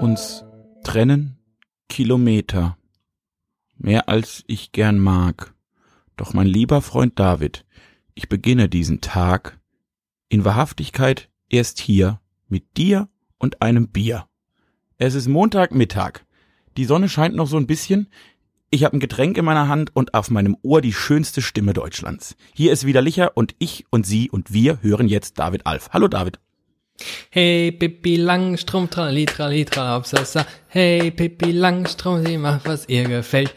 Uns trennen Kilometer, mehr als ich gern mag. Doch mein lieber Freund David, ich beginne diesen Tag in Wahrhaftigkeit erst hier mit dir und einem Bier. Es ist Montagmittag. Die Sonne scheint noch so ein bisschen. Ich habe ein Getränk in meiner Hand und auf meinem Ohr die schönste Stimme Deutschlands. Hier ist wieder Licher und ich und Sie und wir hören jetzt David Alf. Hallo David. Hey, Pippi Langstrumpf, tralali, tralali, tralapsasa. Hey, Pippi Langstrumpf, sie macht, was ihr gefällt.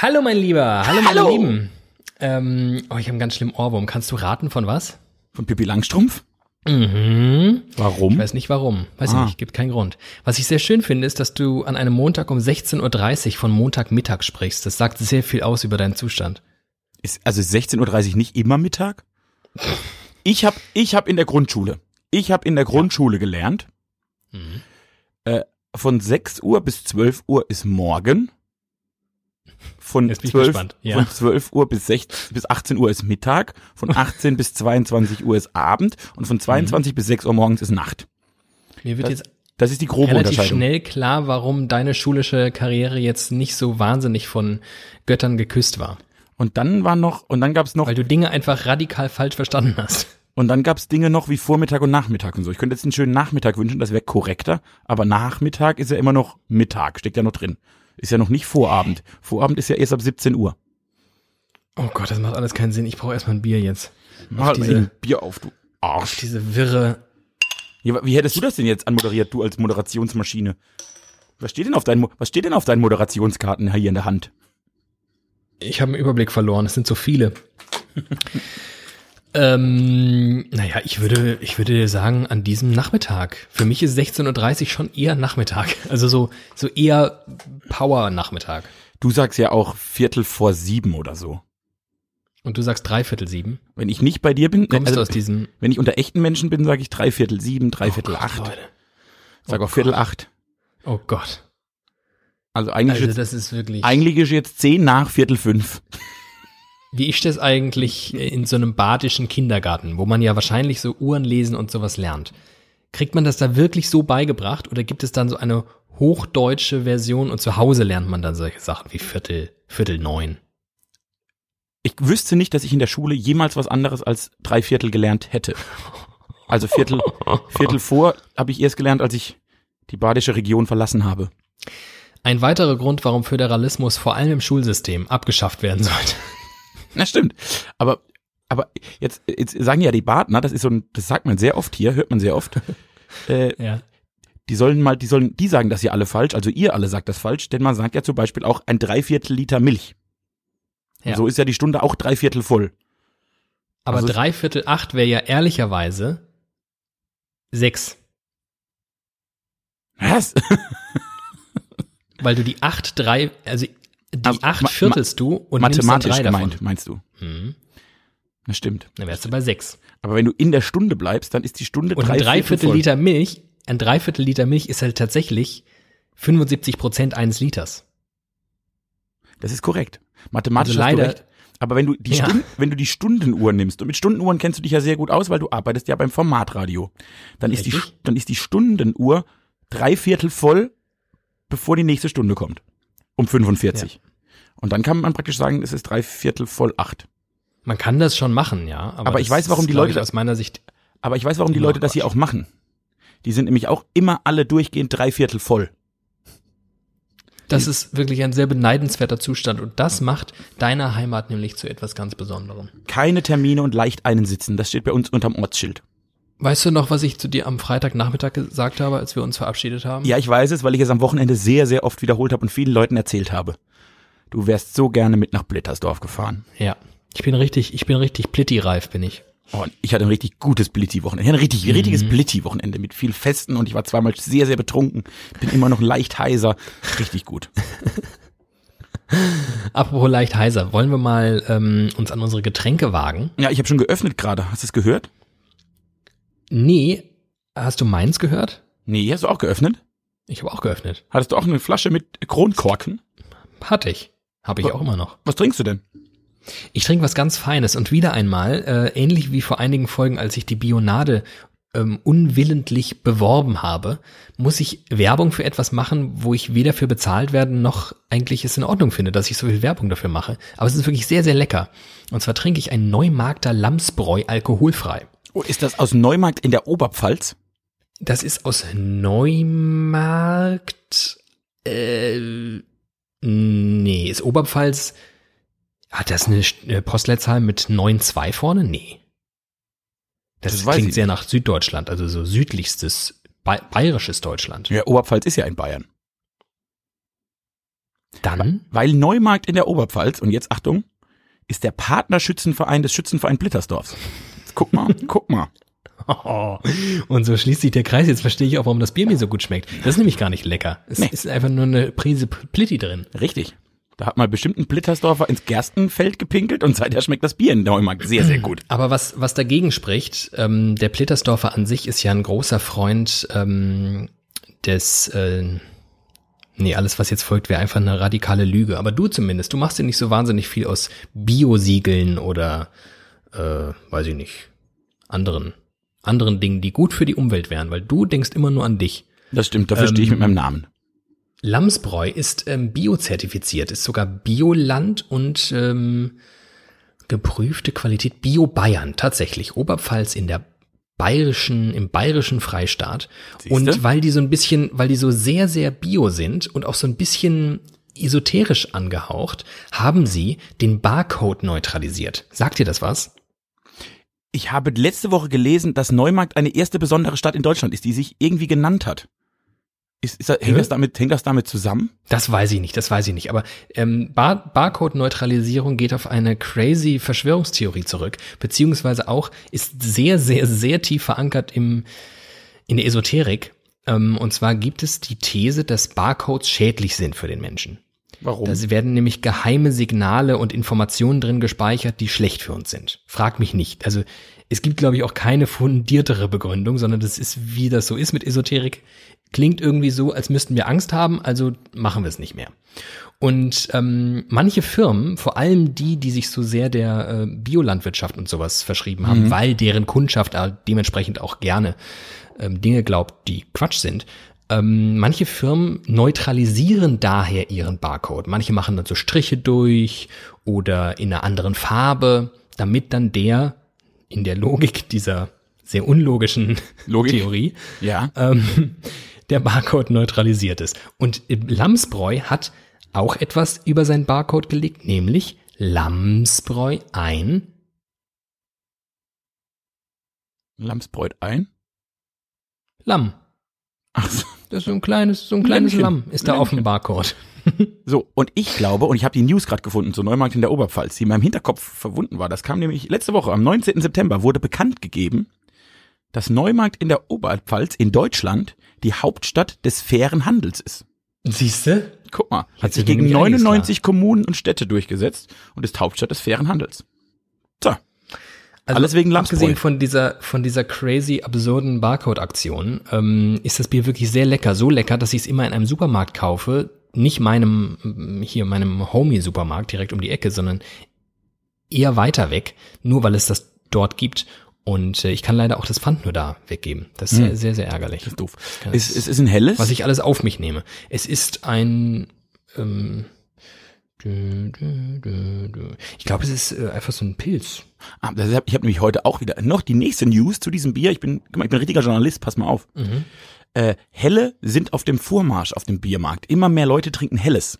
Hallo, mein Lieber. Hallo, meine Hallo. Lieben. Ähm, oh, ich habe einen ganz schlimmen Ohrwurm. Kannst du raten von was? Von Pippi Langstrumpf? Mhm. Warum? Ich weiß nicht warum. Weiß Ah. ich nicht, gibt keinen Grund. Was ich sehr schön finde, ist, dass du an einem Montag um 16.30 Uhr von Montagmittag sprichst. Das sagt sehr viel aus über deinen Zustand. Ist also 16.30 Uhr nicht immer Mittag? Ich habe ich hab in der Grundschule, ich habe in der Grundschule gelernt, Mhm. äh, von 6 Uhr bis 12 Uhr ist morgen. Von Jetzt bin ich 12, gespannt, ja. von 12 Uhr bis, 16, bis 18 Uhr ist Mittag, von 18 bis 22 Uhr ist Abend und von 22 bis 6 Uhr morgens ist Nacht. Mir wird Das, jetzt das ist die grobe relativ Unterscheidung. schnell klar, warum deine schulische Karriere jetzt nicht so wahnsinnig von Göttern geküsst war. Und dann war noch, und dann gab's noch Weil du Dinge einfach radikal falsch verstanden hast. Und dann gab's Dinge noch wie Vormittag und Nachmittag und so. Ich könnte jetzt einen schönen Nachmittag wünschen, das wäre korrekter, aber Nachmittag ist ja immer noch Mittag, steckt ja noch drin. Ist ja noch nicht Vorabend. Vorabend ist ja erst ab 17 Uhr. Oh Gott, das macht alles keinen Sinn. Ich brauche erstmal ein Bier jetzt. Mach halt mal diese- ein Bier auf, du Arsch. Diese wirre. Ja, wie hättest du das denn jetzt anmoderiert, du als Moderationsmaschine? Was steht denn auf deinen, was steht denn auf deinen Moderationskarten hier in der Hand? Ich habe einen Überblick verloren. Es sind so viele. ähm, naja, ich würde, ich würde sagen, an diesem Nachmittag. Für mich ist 16.30 Uhr schon eher Nachmittag. Also so, so eher Power-Nachmittag. Du sagst ja auch Viertel vor sieben oder so. Und du sagst dreiviertel sieben. Wenn ich nicht bei dir bin, Kommst also, du aus diesem. wenn ich unter echten Menschen bin, sage ich dreiviertel sieben, Oh dreiviertel Gott, acht. Leute. Sag Oh auch Viertel Gott. acht. Oh Gott. Also eigentlich, Also jetzt, das ist wirklich. eigentlich ist jetzt zehn nach Viertel fünf. Wie ist das eigentlich in so einem badischen Kindergarten, wo man ja wahrscheinlich so Uhren lesen und sowas lernt? Kriegt man das da wirklich so beigebracht oder gibt es dann so eine hochdeutsche Version und zu Hause lernt man dann solche Sachen wie Viertel, Viertel neun? Ich wüsste nicht, dass ich in der Schule jemals was anderes als drei Viertel gelernt hätte. Also Viertel, Viertel vor habe ich erst gelernt, als ich die badische Region verlassen habe. Ein weiterer Grund, warum Föderalismus vor allem im Schulsystem abgeschafft werden sollte. Na stimmt. Aber aber jetzt, jetzt sagen ja die Badner, das ist so ein, das sagt man sehr oft hier, hört man sehr oft. Äh, Ja. die sollen mal, die sollen, die sagen das ja alle falsch, also ihr alle sagt das falsch, denn man sagt ja zum Beispiel auch ein Dreiviertel Liter Milch. Ja. so ist ja die Stunde auch Dreiviertel voll. Aber Also- dreiviertel acht wäre ja ehrlicherweise sechs, Was? weil du die acht drei, also die Also, acht viertelst du und nimmst dann Mathematisch drei davon. gemeint, meinst du? Hm. Das stimmt. Dann wärst du bei sechs. Aber wenn du in der Stunde bleibst, dann ist die Stunde Und ein drei Dreiviertel voll. Liter Milch, ein Dreiviertel Liter Milch ist halt tatsächlich 75 Prozent eines Liters. Das ist korrekt. Mathematisch Also hast du leider-. Aber wenn du die Ja. Stunden, wenn du die Stundenuhr nimmst, und mit Stundenuhren kennst du dich ja sehr gut aus, weil du arbeitest ja beim Formatradio, dann ist die, Richtig. dann ist die Stundenuhr drei Viertel voll, bevor die nächste Stunde kommt. Um 45. Und dann kann man praktisch sagen, es ist drei Viertel voll acht. Man kann das schon machen, ja. Aber, Aber ich weiß, warum ist, die Leute ich, aus meiner Sicht. Aber ich weiß, warum die Leute das hier auch machen. Die sind nämlich auch immer alle durchgehend drei Viertel voll. Das ist wirklich ein sehr beneidenswerter Zustand und das macht deine Heimat nämlich zu etwas ganz Besonderem. Keine Termine und leicht einen sitzen. Das steht bei uns unterm Ortsschild. Weißt du noch, was ich zu dir am Freitagnachmittag gesagt habe, als wir uns verabschiedet haben? Ja, ich weiß es, weil ich es am Wochenende sehr, sehr oft wiederholt habe und vielen Leuten erzählt habe. Du wärst so gerne mit nach Blittersdorf gefahren. Ja. Ich bin richtig, ich bin richtig plitti-reif, bin ich. Oh, und ich hatte ein richtig gutes Blitti-Wochenende. Ich hatte ein richtig, richtiges Blitti-Wochenende mit viel Festen und ich war zweimal sehr, sehr betrunken. Bin immer noch leicht heiser. Richtig gut. Apropos leicht heiser, wollen wir mal ähm, uns an unsere Getränke wagen? Ja, ich habe schon geöffnet gerade. Hast du es gehört? Nee, hast du meins gehört? Nee, hast du auch geöffnet? Ich habe auch geöffnet. Hattest du auch eine Flasche mit Kronkorken? Hatte ich. Habe ich auch immer noch. Was trinkst du denn? Ich trinke was ganz Feines und wieder einmal, äh, ähnlich wie vor einigen Folgen, als ich die Bionade ähm, unwillentlich beworben habe, muss ich Werbung für etwas machen, wo ich weder für bezahlt werden noch eigentlich es in Ordnung finde, dass ich so viel Werbung dafür mache. Aber es ist wirklich sehr, sehr lecker. Und zwar trinke ich ein Neumarkter Lamsbräu alkoholfrei. Oh, ist das aus Neumarkt in der Oberpfalz? Das ist aus Neumarkt. Äh, nee, ist Oberpfalz. Hat das eine eine Postleitzahl mit 9,2 vorne? Nee. Das, Das klingt sehr nach Süddeutschland, also so südlichstes Ba- bayerisches Deutschland. Ja, Oberpfalz ist ja in Bayern. Dann, Weil Neumarkt in der Oberpfalz, und jetzt Achtung, ist der Partnerschützenverein des Schützenverein Blittersdorfs. Guck mal, guck mal. und so schließt sich der Kreis. Jetzt verstehe ich auch, warum das Bier mir so gut schmeckt. Das ist nämlich gar nicht lecker. Es Nee. ist einfach nur eine Prise Plitti drin. Richtig. Da hat mal bestimmt ein Blittersdorfer ins Gerstenfeld gepinkelt und seither schmeckt das Bier in Neumarkt sehr, sehr gut. Aber was, was dagegen spricht, ähm, der Plittersdorfer an sich ist ja ein großer Freund ähm, des, äh, nee, alles was jetzt folgt, wäre einfach eine radikale Lüge. Aber du zumindest, du machst ja nicht so wahnsinnig viel aus Biosiegeln oder, äh, weiß ich nicht, anderen, anderen Dingen, die gut für die Umwelt wären, weil du denkst immer nur an dich. Das stimmt, dafür stehe ich mit meinem Namen. Lamsbräu ist ähm, biozertifiziert, ist sogar Bioland und ähm, geprüfte Qualität Bio Bayern, tatsächlich. Oberpfalz in der bayerischen, im bayerischen Freistaat. Siehste? Und weil die so ein bisschen, weil die so sehr, sehr bio sind und auch so ein bisschen esoterisch angehaucht, haben sie den Barcode neutralisiert. Sagt dir das was? Ich habe letzte Woche gelesen, dass Neumarkt eine erste besondere Stadt in Deutschland ist, die sich irgendwie genannt hat. Ist, ist das, hängt, Hä? das damit, hängt das damit zusammen? Das weiß ich nicht, das weiß ich nicht. Aber ähm, Bar Barcode-Neutralisierung geht auf eine crazy Verschwörungstheorie zurück, beziehungsweise auch ist sehr, sehr, sehr tief verankert im, in der Esoterik. Ähm, und zwar gibt es die These, dass Barcodes schädlich sind für den Menschen. Warum? Da werden nämlich geheime Signale und Informationen drin gespeichert, die schlecht für uns sind. Frag mich nicht. Also es gibt, glaube ich, auch keine fundiertere Begründung, sondern das ist, wie das so ist mit Esoterik. Klingt irgendwie so, als müssten wir Angst haben, also machen wir es nicht mehr. Und ähm, manche Firmen, vor allem die, die sich so sehr der äh, Biolandwirtschaft und sowas verschrieben haben, weil deren Kundschaft dementsprechend auch gerne ähm, Dinge glaubt, die Quatsch sind, ähm, manche Firmen neutralisieren daher ihren Barcode. Manche machen dann so Striche durch oder in einer anderen Farbe, damit dann der in der Logik dieser sehr unlogischen Logik. Theorie ja. ähm, der Barcode neutralisiert ist. Und Lamsbräu hat auch etwas über seinen Barcode gelegt, nämlich Lamsbräu ein Lamsbräut ein. Lamm. Ach so. Das ist so ein kleines, so ein kleines Lämmchen. Lamm ist da auf dem Lämmchen. Barcode. So, und ich glaube, und ich habe die News gerade gefunden zu Neumarkt in der Oberpfalz, die in meinem Hinterkopf verwunden war. Das kam nämlich letzte Woche, am 19. September, wurde bekannt gegeben, dass Neumarkt in der Oberpfalz in Deutschland die Hauptstadt des fairen Handels ist. Siehste? Guck mal, hat sich gegen nämlich einiges 99 Kommunen und Städte durchgesetzt und ist Hauptstadt des fairen Handels. So, Also Alles wegen. Abgesehen von dieser, von dieser crazy, absurden Barcode-Aktion, ähm, ist das Bier wirklich sehr lecker. So lecker, dass ich es immer in einem Supermarkt kaufe. Nicht meinem, hier meinem Homie-Supermarkt direkt um die Ecke, sondern eher weiter weg. Nur weil es das dort gibt. Und äh, ich kann leider auch das Pfand nur da weggeben. Das ist sehr, sehr, sehr ärgerlich. das ist doof. Es, es- es ist ein helles. Was ich alles auf mich nehme. Es ist ein, ähm. Ich glaube, es ist äh, einfach so ein Pilz. Ah, das ich habe nämlich heute auch wieder noch die nächste News zu diesem Bier. Ich bin, ich bin ein richtiger Journalist, pass mal auf. Mhm. Äh, Helle sind auf dem Vormarsch auf dem Biermarkt. Immer mehr Leute trinken Helles.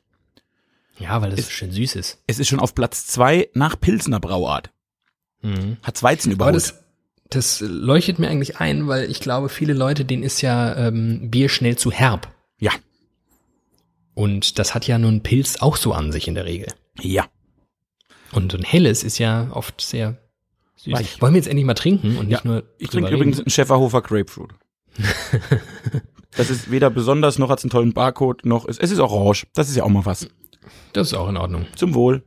Ja, weil das so schön süß ist. Es ist schon auf Platz zwei nach Pilsner Brauart. Mhm. Hat Weizen überholt. das, das leuchtet mir eigentlich ein, weil ich glaube, viele Leute, denen ist ja ähm, Bier schnell zu herb. ja, Und das hat ja nun Pilz auch so an sich in der Regel. ja. Und so ein helles ist ja oft sehr süß. Weich. Wollen wir jetzt endlich mal trinken und nicht nur Ich trinke übrigens reden? einen Schäferhofer Grapefruit. das ist weder besonders, noch hat es einen tollen Barcode, noch es, es ist orange. Das ist ja auch mal was. Das ist auch in Ordnung. Zum Wohl.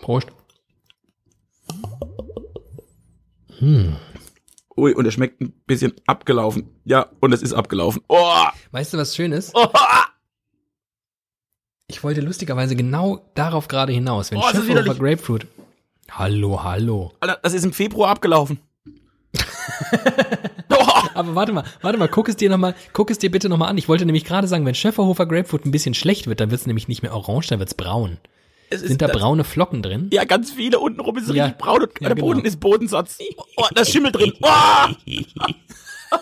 Prost. Ui, und er schmeckt ein bisschen abgelaufen. Ja, und es ist abgelaufen. Oh! Weißt du, was schön ist? oh. Ich wollte lustigerweise genau darauf gerade hinaus. Wenn Oh, widerlich. Grapefruit. Hallo, hallo. Alter, das ist im Februar abgelaufen. oh. Aber warte mal, warte mal, guck es dir noch mal, guck es dir bitte noch mal an. Ich wollte nämlich gerade sagen, wenn Schöfferhofer Grapefruit ein bisschen schlecht wird, dann wird es nämlich nicht mehr orange, dann wird es braun. Es Sind da braune Flocken drin? Ja, ganz viele. Untenrum ist es Ja. richtig braun und Ja, der genau. Boden ist Bodensatz. Oh, da ist Schimmel drin. Oh!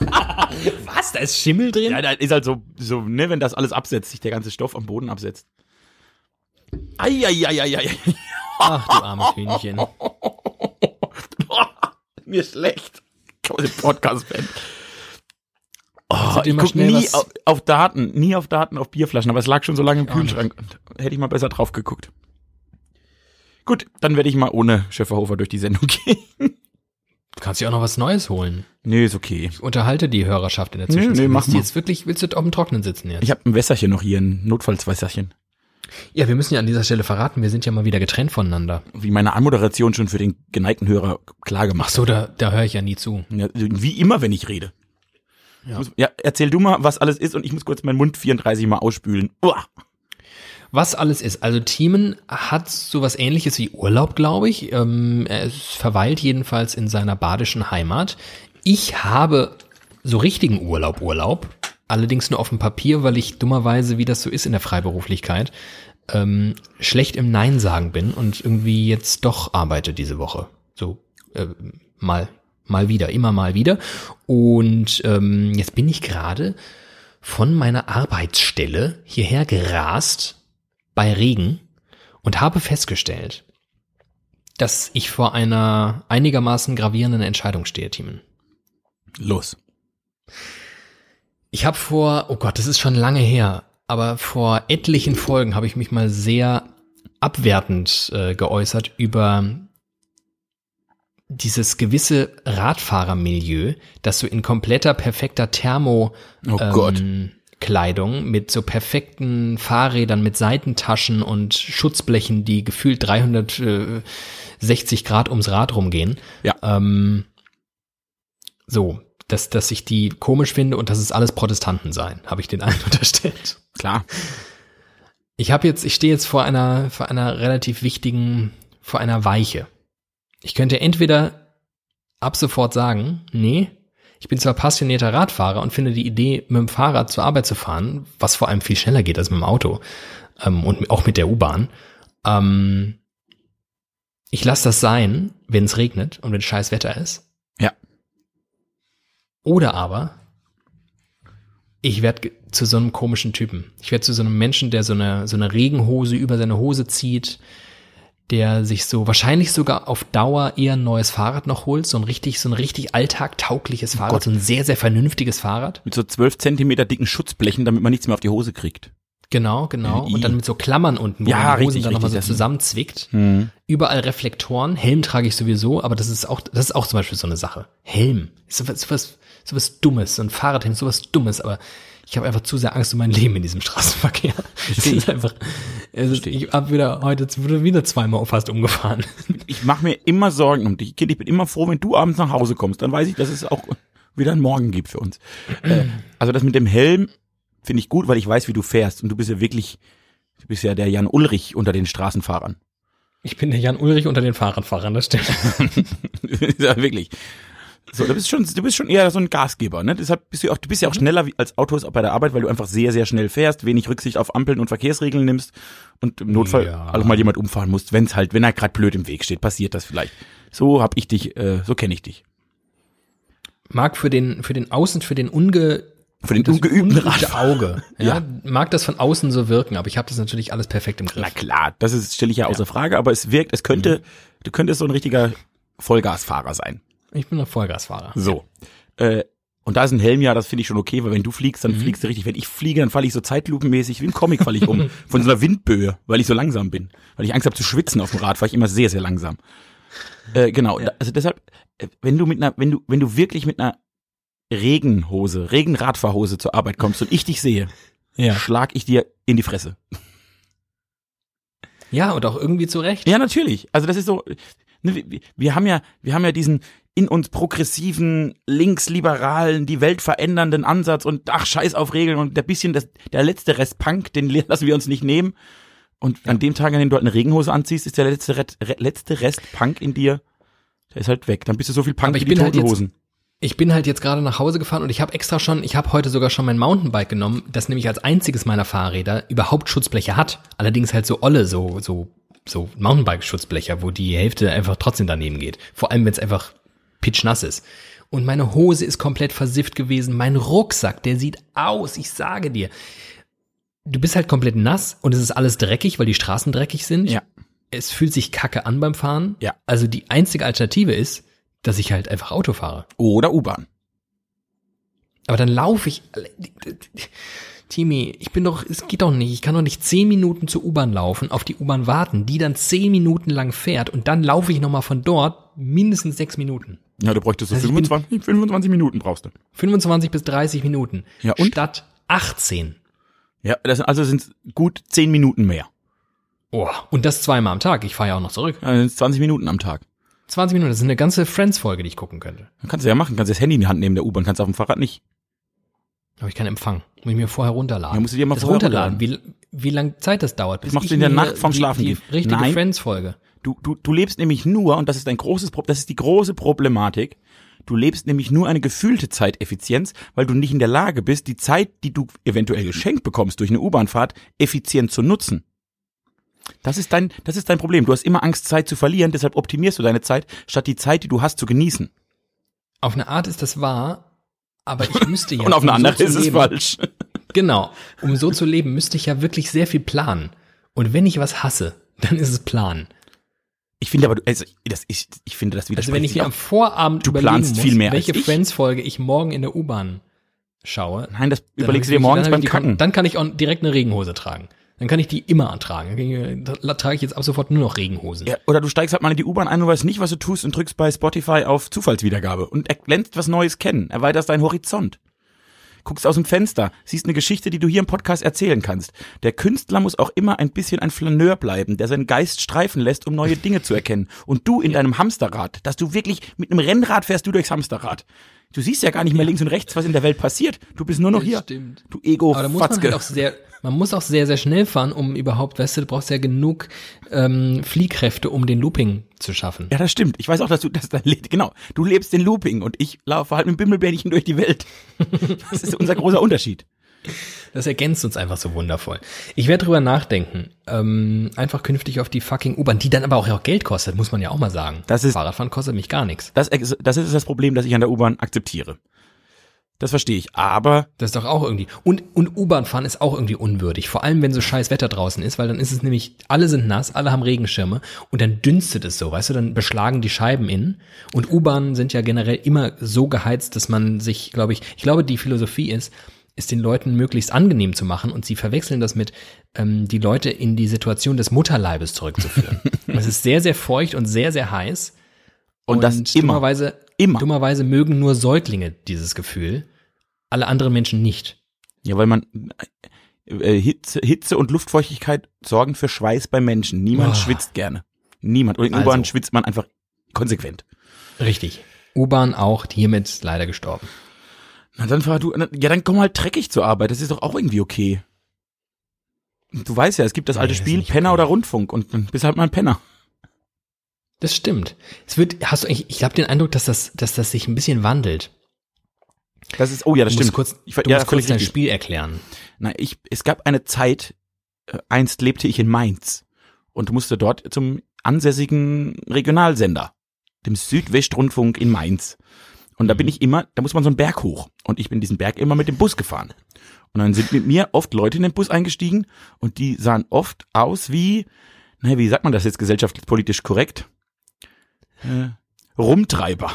Was? Da ist Schimmel drin? Ja, da ist halt so, so, ne, wenn das alles absetzt, sich der ganze Stoff am Boden absetzt. Eieieiei. Ach, du armes Hühnchen. Mir schlecht. Podcast-Fan. Oh, ich guck nie auf, auf Daten, nie auf Daten auf Bierflaschen, aber es lag schon so lange im. Kühlschrank. Hätte ich mal besser drauf geguckt. Gut, dann werde ich mal ohne Schäferhofer durch die Sendung gehen. Du kannst dir auch noch was Neues holen. Nö, ist okay. Ich unterhalte die Hörerschaft in der Nee, Zwischenzeit. nee, mach willst du mal. jetzt wirklich, willst du auf dem Trocknen sitzen jetzt? Ich habe ein Wässerchen noch hier, ein Notfallswässerchen. Ja, wir müssen ja an dieser Stelle verraten, wir sind ja mal wieder getrennt voneinander. Wie meine Anmoderation schon für den geneigten Hörer klar Ach gemacht. so, da, da höre ich ja nie zu. Ja, wie immer, wenn ich rede. Ja. Ja, erzähl du mal, was alles ist und ich muss kurz meinen Mund 34 Mal ausspülen. Uah. Was alles ist. Also Thiemen hat sowas ähnliches wie Urlaub, glaube ich. Ähm, er verweilt jedenfalls in seiner badischen Heimat. Ich habe so richtigen Urlaub, Urlaub. Allerdings nur auf dem Papier, weil ich dummerweise, wie das so ist in der Freiberuflichkeit, ähm, schlecht im Nein sagen bin und irgendwie jetzt doch arbeite diese Woche. So äh, mal, mal wieder, immer mal wieder. Und ähm, jetzt bin ich gerade von meiner Arbeitsstelle hierher gerast bei Regen und habe festgestellt, dass ich vor einer einigermaßen gravierenden Entscheidung stehe, Timon. Los. Ich habe vor, oh Gott, das ist schon lange her, aber vor etlichen Folgen habe ich mich mal sehr abwertend äh, geäußert über dieses gewisse Radfahrermilieu, das so in kompletter, perfekter Thermo Oh Gott. ähm, Kleidung mit so perfekten Fahrrädern mit Seitentaschen und Schutzblechen, die gefühlt 360 Grad ums Rad rumgehen. Ja. Ähm, so, dass, dass ich die komisch finde und dass es alles Protestanten seien, habe ich den allen unterstellt. Klar. Ich habe jetzt, ich stehe jetzt vor einer, vor einer relativ wichtigen, vor einer Weiche. Ich könnte entweder ab sofort sagen, nee, ich bin zwar passionierter Radfahrer und finde die Idee, mit dem Fahrrad zur Arbeit zu fahren, was vor allem viel schneller geht als mit dem Auto ähm, und auch mit der U-Bahn. Ähm, ich lasse das sein, wenn es regnet und wenn scheiß Wetter ist. Ja. Oder aber ich werde zu so einem komischen Typen. Ich werde zu so einem Menschen, der so eine, so eine Regenhose über seine Hose zieht, der sich so wahrscheinlich sogar auf Dauer eher ein neues Fahrrad noch holt, so ein richtig, so ein richtig alltagtaugliches Fahrrad, Gott. so ein sehr, sehr vernünftiges Fahrrad. Mit so 12 Zentimeter dicken Schutzblechen, damit man nichts mehr auf die Hose kriegt. Genau, genau. I. Und dann mit so Klammern unten, wo Ja, man die Hosen richtig, dann nochmal so zusammenzwickt. Hm. Überall Reflektoren. Helm trage ich sowieso, aber das ist auch, das ist auch zum Beispiel so eine Sache. Helm. Ist sowas, sowas, sowas Dummes. So ein Fahrradhelm, sowas Dummes, aber ich habe einfach zu sehr Angst um mein Leben in diesem Straßenverkehr. Es ist einfach, es ist, ich habe wieder heute wurde wieder zweimal fast umgefahren. Ich mache mir immer Sorgen um dich. Kind, ich bin immer froh, wenn du abends nach Hause kommst. Dann weiß ich, dass es auch wieder einen Morgen gibt für uns. äh, also das mit dem Helm finde ich gut, weil ich weiß, wie du fährst. Und du bist ja wirklich, du bist ja der Jan Ulrich unter den Straßenfahrern. Ich bin der Jan Ulrich unter den Fahrradfahrern, das stimmt. ja, wirklich. So, du bist schon, du bist schon eher so ein Gasgeber, ne? Deshalb bist du auch, du bist ja auch schneller wie, als Autos bei der Arbeit, weil du einfach sehr, sehr schnell fährst, wenig Rücksicht auf Ampeln und Verkehrsregeln nimmst und im Notfall Ja. auch mal jemand umfahren musst, wenn es halt, wenn er gerade blöd im Weg steht, passiert das vielleicht. So hab ich dich, äh, so kenne ich dich. Mag für den, für den Außen, für den unge, Für den ungeübten ungeübte. Auge. Ja, Ja. mag das von außen so wirken, aber ich habe das natürlich alles perfekt im Griff. Na klar, das ist, stelle ich ja außer Frage, aber es wirkt, es könnte, du könntest so ein richtiger Vollgasfahrer sein. Ich bin ein Vollgasfahrer. So. Äh, und da ist ein Helm ja, das finde ich schon okay, weil wenn du fliegst, dann fliegst du richtig. Wenn ich fliege, dann falle ich so zeitlupenmäßig, wie ein Comic falle ich um. Von so einer Windböe, weil ich so langsam bin. Weil ich Angst habe zu schwitzen auf dem Rad, war ich immer sehr, sehr langsam. Äh, genau, da- also deshalb, äh, wenn du mit einer, wenn du, wenn du wirklich mit einer Regenhose, Regenradfahrhose zur Arbeit kommst und ich dich sehe, Ja. schlag ich dir in die Fresse. Ja, und auch irgendwie zurecht. Ja, natürlich. Also das ist so. Ne, wir, wir haben ja, wir haben ja diesen in uns progressiven, linksliberalen, die Welt verändernden Ansatz und ach, scheiß auf Regeln und der bisschen, das, der letzte Rest Punk, den lassen wir uns nicht nehmen. Und an dem Tag, an dem du halt eine Regenhose anziehst, ist der letzte, Re letzte Rest Punk in dir, der ist halt weg. Dann bist du so viel Punk wie die halt toten jetzt- Hosen. Ich bin halt jetzt gerade nach Hause gefahren und ich habe extra schon, ich habe heute sogar schon mein Mountainbike genommen, das nämlich als einziges meiner Fahrräder überhaupt Schutzbleche hat. Allerdings halt so olle, so, so, so Mountainbike-Schutzblecher, wo die Hälfte einfach trotzdem daneben geht. Vor allem, wenn es einfach pitschnass ist. Und meine Hose ist komplett versifft gewesen. Mein Rucksack, der sieht aus, ich sage dir. Du bist halt komplett nass und es ist alles dreckig, weil die Straßen dreckig sind. Ja. Es fühlt sich kacke an beim Fahren. Ja. Also die einzige Alternative ist, dass ich halt einfach Auto fahre. Oder U-Bahn. Aber dann laufe ich. Timi, ich bin doch, es geht doch nicht. Ich kann doch nicht zehn Minuten zur U-Bahn laufen, auf die U-Bahn warten, die dann zehn Minuten lang fährt und dann laufe ich nochmal von dort mindestens sechs Minuten. Ja, du bräuchtest so Also ich bin- 25, 25 Minuten brauchst du. 25 bis 30 Minuten. Ja, und? Statt 18. Ja, das, also sind gut 10 Minuten mehr. Oh, und das zweimal am Tag. Ich fahre ja auch noch zurück. Ja, das sind 20 Minuten am Tag. 20 Minuten, das ist eine ganze Friends-Folge, die ich gucken könnte. Dann kannst du ja machen, kannst das Handy in die Hand nehmen der U-Bahn, kannst auf dem Fahrrad nicht. Aber ich keinen Empfang. Muss ich mir vorher runterladen. Ja, musst du dir mal das vorher runterladen. Wie, wie lang Zeit das dauert. bis machst ich du in der Nacht die- Schlafen die gehen. richtige. Friends-Folge. Du, du, du lebst nämlich nur, und das ist ein großes Problem, das ist die große Problematik, du lebst nämlich nur eine gefühlte Zeiteffizienz, weil du nicht in der Lage bist, die Zeit, die du eventuell geschenkt bekommst durch eine U-Bahnfahrt, effizient zu nutzen. Das ist dein, das ist dein Problem. Du hast immer Angst, Zeit zu verlieren, deshalb optimierst du deine Zeit, statt die Zeit, die du hast, zu genießen. Auf eine Art ist das wahr, aber ich müsste ja. und auf eine um andere so ist es leben, falsch. Genau. Um so zu leben, müsste ich ja wirklich sehr viel planen. Und wenn ich was hasse, dann ist es planen. Ich finde aber, also, das, ich, ich finde das Also widerspricht wenn ich mir am Vorabend Du überlegen planst muss, viel mehr welche. Friends-Folge ich morgen in der U-Bahn schaue. Nein, das überlegst du dir morgens beim die- Kacken. Dann kann ich auch direkt eine Regenhose tragen. Dann kann ich die immer tragen. Dann kann ich- Da trage ich jetzt ab sofort nur noch Regenhosen. Ja, oder du steigst halt mal in die U-Bahn ein und weißt nicht, was du tust und drückst bei Spotify auf Zufallswiedergabe und er- lernst was Neues kennen, erweiterst deinen Horizont. Guckst aus dem Fenster, siehst eine Geschichte, die du hier im Podcast erzählen kannst. Der Künstler muss auch immer ein bisschen ein Flaneur bleiben, der seinen Geist streifen lässt, um neue Dinge zu erkennen. Und du in deinem Hamsterrad, dass du wirklich mit einem Rennrad fährst du durchs Hamsterrad. Du siehst ja gar nicht mehr links und rechts, was in der Welt passiert. Du bist nur noch Das hier. stimmt. Du ego Aber da muss man halt auch sehr, man muss auch sehr, sehr schnell fahren, um überhaupt, weißt du, du brauchst ja genug ähm, Fliehkräfte, um den Looping zu schaffen. Ja, das stimmt. Ich weiß auch, dass du das dein Le- genau. Du lebst den Looping und ich laufe halt mit dem Bimmelbärchen durch die Welt. Das ist unser großer Unterschied. Das ergänzt uns einfach so wundervoll. Ich werde drüber nachdenken, ähm, einfach künftig auf die fucking U-Bahn, die dann aber auch, auch Geld kostet, muss man ja auch mal sagen. Das ist- Fahrradfahren kostet mich gar nichts. Das, ex- das ist das Problem, das ich an der U-Bahn akzeptiere. Das verstehe ich. Aber Das ist doch auch irgendwie. Und, und U-Bahn fahren ist auch irgendwie unwürdig. Vor allem, wenn so scheiß Wetter draußen ist, weil dann ist es nämlich, alle sind nass, alle haben Regenschirme und dann dünstet es so, weißt du, dann beschlagen die Scheiben innen. Und U-Bahnen sind ja generell immer so geheizt, dass man sich, glaube ich, ich glaube, die Philosophie ist, ist den Leuten möglichst angenehm zu machen und sie verwechseln das mit, ähm, die Leute in die Situation des Mutterleibes zurückzuführen. es ist sehr, sehr feucht und sehr, sehr heiß. Und das immer. Dummerweise, Immer. dummerweise mögen nur Säuglinge dieses Gefühl, alle anderen Menschen nicht. ja, weil man äh, Hitze, Hitze und Luftfeuchtigkeit sorgen für Schweiß beim Menschen. Niemand Oh. schwitzt gerne. Niemand. Und in Also. U-Bahn schwitzt man einfach konsequent. Richtig. U-Bahn auch hiermit leider gestorben. Na dann fahr du. Ja, dann komm halt dreckig zur Arbeit. Das ist doch auch irgendwie okay. Du weißt ja, es gibt das alte Nee, das Spiel Penner okay. oder Rundfunk und dann bist halt mal ein Penner. Das stimmt. Es wird, hast du, ich, ich habe den Eindruck, dass das, dass das sich ein bisschen wandelt. Das ist, oh ja, das du stimmt. kurz, Ich du ja, musst kurz dein. Spiel erklären. Na, ich, es gab eine Zeit, äh, einst lebte ich in Mainz und musste dort zum ansässigen Regionalsender, dem Südwestrundfunk in Mainz. Und da bin ich immer, da muss man so einen Berg hoch. Und ich bin diesen Berg immer mit dem Bus gefahren. Und dann sind mit mir oft Leute in den Bus eingestiegen und die sahen oft aus wie, naja, wie sagt man das jetzt gesellschaftspolitisch korrekt? Äh, Rumtreiber.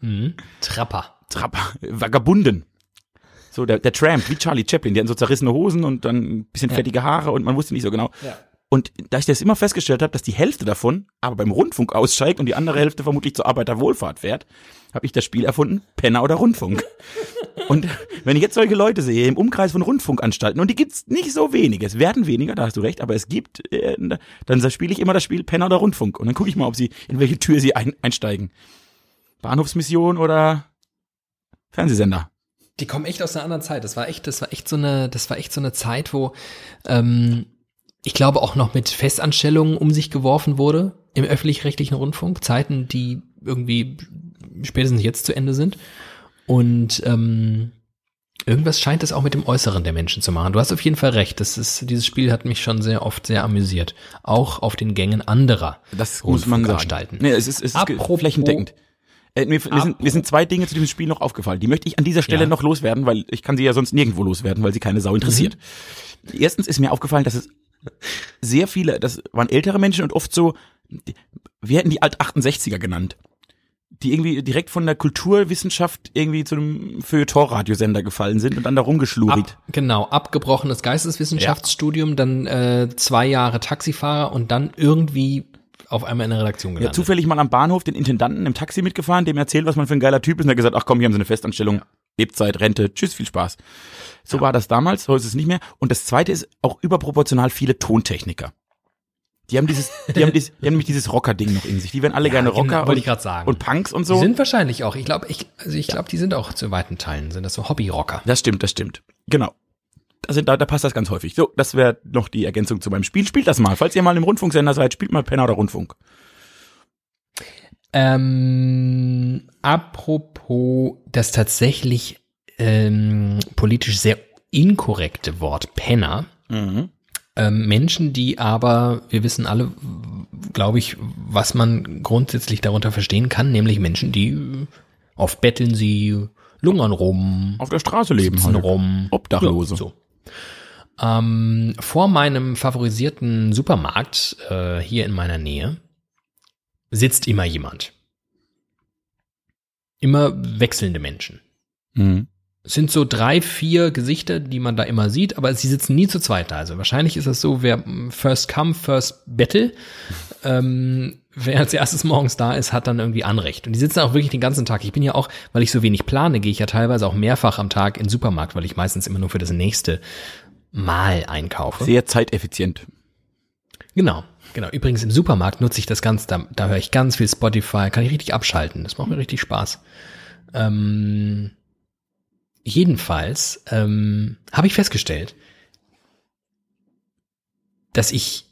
Mhm. Trapper. Trapper, Vagabunden. So, der, der Tramp, wie Charlie Chaplin, die hatten so zerrissene Hosen und dann ein bisschen Ja. fettige Haare und man wusste nicht so genau. Ja. Und da ich das immer festgestellt habe, dass die Hälfte davon aber beim Rundfunk aussteigt und die andere Hälfte vermutlich zur Arbeiterwohlfahrt fährt, habe ich das Spiel erfunden, Penner oder Rundfunk. und wenn ich jetzt solche Leute sehe im Umkreis von Rundfunkanstalten, und die gibt's nicht so wenige, es werden weniger, da hast du recht, aber es gibt, äh, dann spiele ich immer das Spiel Penner oder Rundfunk und dann gucke ich mal, ob sie, in welche Tür sie ein, einsteigen. Bahnhofsmission oder Fernsehsender? Die kommen echt aus einer anderen Zeit. Das war echt, das war echt so eine, das war echt so eine Zeit, wo ähm, ich glaube auch noch mit Festanstellungen um sich geworfen wurde im öffentlich-rechtlichen Rundfunk. Zeiten, die irgendwie spätestens jetzt zu Ende sind. Und ähm, irgendwas scheint es auch mit dem Äußeren der Menschen zu machen. Du hast auf jeden Fall recht. Das ist, dieses Spiel hat mich schon sehr oft sehr amüsiert. Auch auf den Gängen anderer. Das muss man. Rundfunkanstalten. Nee, es ist, es ist Apropos- flächendeckend. Äh, mir, mir, sind, mir sind zwei Dinge zu diesem Spiel noch aufgefallen. Die möchte ich an dieser Stelle Ja. noch loswerden, weil ich kann sie ja sonst nirgendwo loswerden, weil sie keine Sau interessiert. Mhm. Erstens ist mir aufgefallen, dass es sehr viele, das waren ältere Menschen und oft so, wir hätten die Alt-68er genannt. Die irgendwie direkt von der Kulturwissenschaft irgendwie zu einem Feuilleton-Radiosender gefallen sind und dann da rumgeschlurit. Ab, genau, abgebrochenes Geisteswissenschaftsstudium, dann äh, zwei Jahre Taxifahrer und dann irgendwie auf einmal in der Redaktion Ja, gelandet. zufällig mal am Bahnhof den Intendanten im Taxi mitgefahren, dem erzählt, was man für ein geiler Typ ist und er hat gesagt, ach komm, hier haben Sie eine Festanstellung, Lebzeit, Rente, tschüss, viel Spaß. So war das damals, heute ist es nicht mehr. Und das zweite ist auch überproportional viele Tontechniker. Die haben dieses, die haben, dieses, die haben nämlich dieses Rocker-Ding noch in sich. Die werden alle gerne genau, Rocker wollte und, sagen. und Punks und Die so. sind wahrscheinlich auch, ich glaube, ich, also ich glaube, die sind auch zu weiten Teilen, sind das so Hobbyrocker. Das stimmt, das stimmt. Genau. Da, sind, da, da passt das ganz häufig. So, das wäre noch die Ergänzung zu meinem Spiel. Spielt das mal. Falls ihr mal im Rundfunksender seid, spielt mal Penner oder Rundfunk. Ähm, apropos das tatsächlich ähm, politisch sehr inkorrekte Wort Penner. Mhm. Ähm, Menschen, die aber, wir wissen alle, glaube ich, was man grundsätzlich darunter verstehen kann, nämlich Menschen, die äh, oft betteln sie, lungern rum, Auf der Straße leben halt. rum. Obdachlose. Ja, so. Ähm, vor meinem favorisierten Supermarkt äh, hier in meiner Nähe sitzt immer jemand. Immer wechselnde Menschen. Mhm. Es sind so drei, vier Gesichter, die man da immer sieht, aber sie sitzen nie zu zweit da. Also wahrscheinlich ist es so, wer mm, first come, first battle. Ähm, wer als erstes morgens da ist, hat dann irgendwie Anrecht. Und die sitzen auch wirklich den ganzen Tag. Ich bin ja auch, weil ich so wenig plane, gehe ich ja teilweise auch mehrfach am Tag in den Supermarkt, weil ich meistens immer nur für das nächste Mal einkaufe. Sehr zeiteffizient. Genau, genau. Übrigens im Supermarkt nutze ich das ganz, da, da höre ich ganz viel Spotify, kann ich richtig abschalten. Das macht mir richtig Spaß. Ähm, jedenfalls ähm, habe ich festgestellt, dass ich,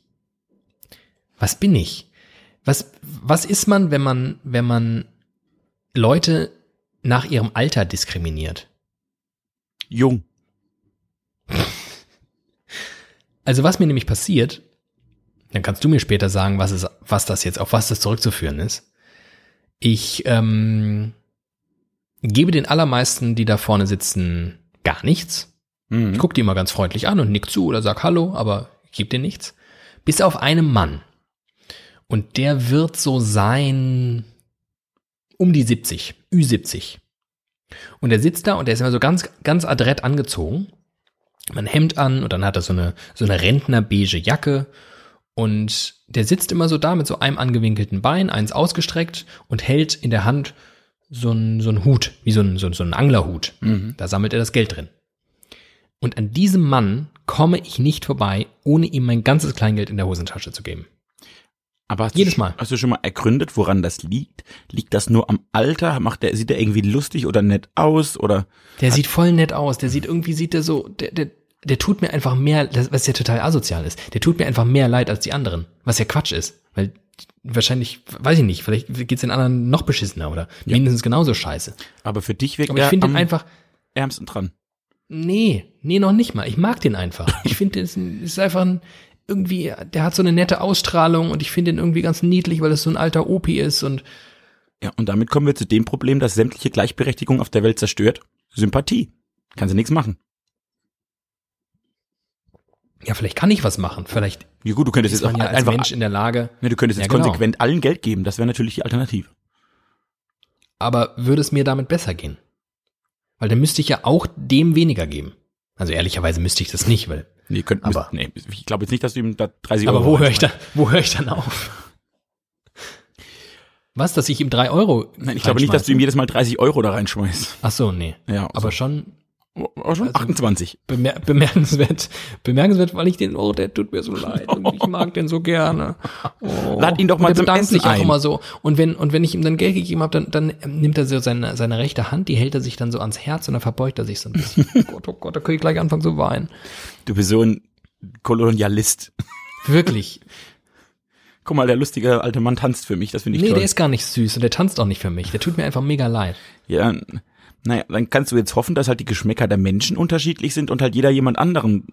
was bin ich? Was, was ist man, wenn man, wenn man Leute nach ihrem Alter diskriminiert? Jung. Also was mir nämlich passiert, dann kannst du mir später sagen, was, ist, was das jetzt, auf was das zurückzuführen ist. Ich ähm, gebe den allermeisten, die da vorne sitzen, gar nichts. Ich Mhm. gucke die immer ganz freundlich an und nick zu oder sag Hallo, aber ich gebe dir nichts. Bis auf einen Mann. Und der wird so sein um die 70, Ü70. Und er sitzt da und er ist immer so ganz, ganz adrett angezogen. Ein Hemd an und dann hat er so eine, so eine Rentnerbeige Jacke. Und der sitzt immer so da mit so einem angewinkelten Bein, eins ausgestreckt und hält in der Hand so ein, so ein Hut, wie so ein, so, ein- so ein Anglerhut. Mhm. Da sammelt er das Geld drin. Und an diesem Mann komme ich nicht vorbei, ohne ihm mein ganzes Kleingeld in der Hosentasche zu geben. Aber hast Jedes du, Mal. Hast du schon mal ergründet, woran das liegt? Liegt das nur am Alter? Macht der, sieht der irgendwie lustig oder nett aus oder? Der sieht voll nett aus. Der sieht irgendwie, sieht der so, der, der, der tut mir einfach mehr, was ja total asozial ist, der tut mir einfach mehr leid als die anderen. Was ja Quatsch ist. Weil wahrscheinlich, weiß ich nicht, vielleicht geht's den anderen noch beschissener oder mindestens genauso scheiße. Aber für dich wirkt Aber ich finde den einfach, ärmsten dran. nee, nee, noch nicht mal. Ich mag den einfach. Ich finde, es ist einfach ein, irgendwie, der hat so eine nette Ausstrahlung und ich finde ihn irgendwie ganz niedlich, weil das so ein alter Opi ist und Ja, und damit kommen wir zu dem Problem, das sämtliche Gleichberechtigung auf der Welt zerstört. Sympathie. Kann sie nichts machen. Ja, vielleicht kann ich was machen. Vielleicht Ja gut, du könntest ist jetzt auch man ja als einfach, Mensch in der Lage, ne, du könntest Ja, jetzt genau. konsequent allen Geld geben. Das wäre natürlich die Alternative. aber würde es mir damit besser gehen? Weil dann müsste ich ja auch dem weniger geben. Also ehrlicherweise müsste ich das nicht, weil. Nee, könnt, Aber- müsst, nee, ich glaube jetzt nicht, dass du ihm da 30 Aber Euro wo höre ich dann, wo höre ich dann auf? Was, dass ich ihm drei Euro? Nein, ich glaube nicht, dass du ihm jedes Mal 30 Euro da reinschmeißt. Ach so, nee. Ja, Aber schon, Oh, schon 28. Bemer bemerkenswert, bemerkenswert, weil ich den, oh, der tut mir so leid und ich mag den so gerne. Oh. Lad ihn doch mal zum Essen sich auch ein. immer so. Und wenn, und wenn ich ihm dann Geld gegeben habe, dann, dann nimmt er so seine, seine rechte Hand, die hält er sich dann so ans Herz und dann verbeugt er sich so ein bisschen. oh Gott, oh Gott, da könnte ich gleich anfangen zu weinen. Du bist so ein Kolonialist. Wirklich. Guck mal, der lustige alte Mann tanzt für mich, das finde ich Nee, toll. der ist gar nicht süß und der tanzt auch nicht für mich. Der tut mir einfach mega leid. ja, naja, dann kannst du jetzt hoffen, dass halt die Geschmäcker der Menschen unterschiedlich sind und halt jeder jemand anderen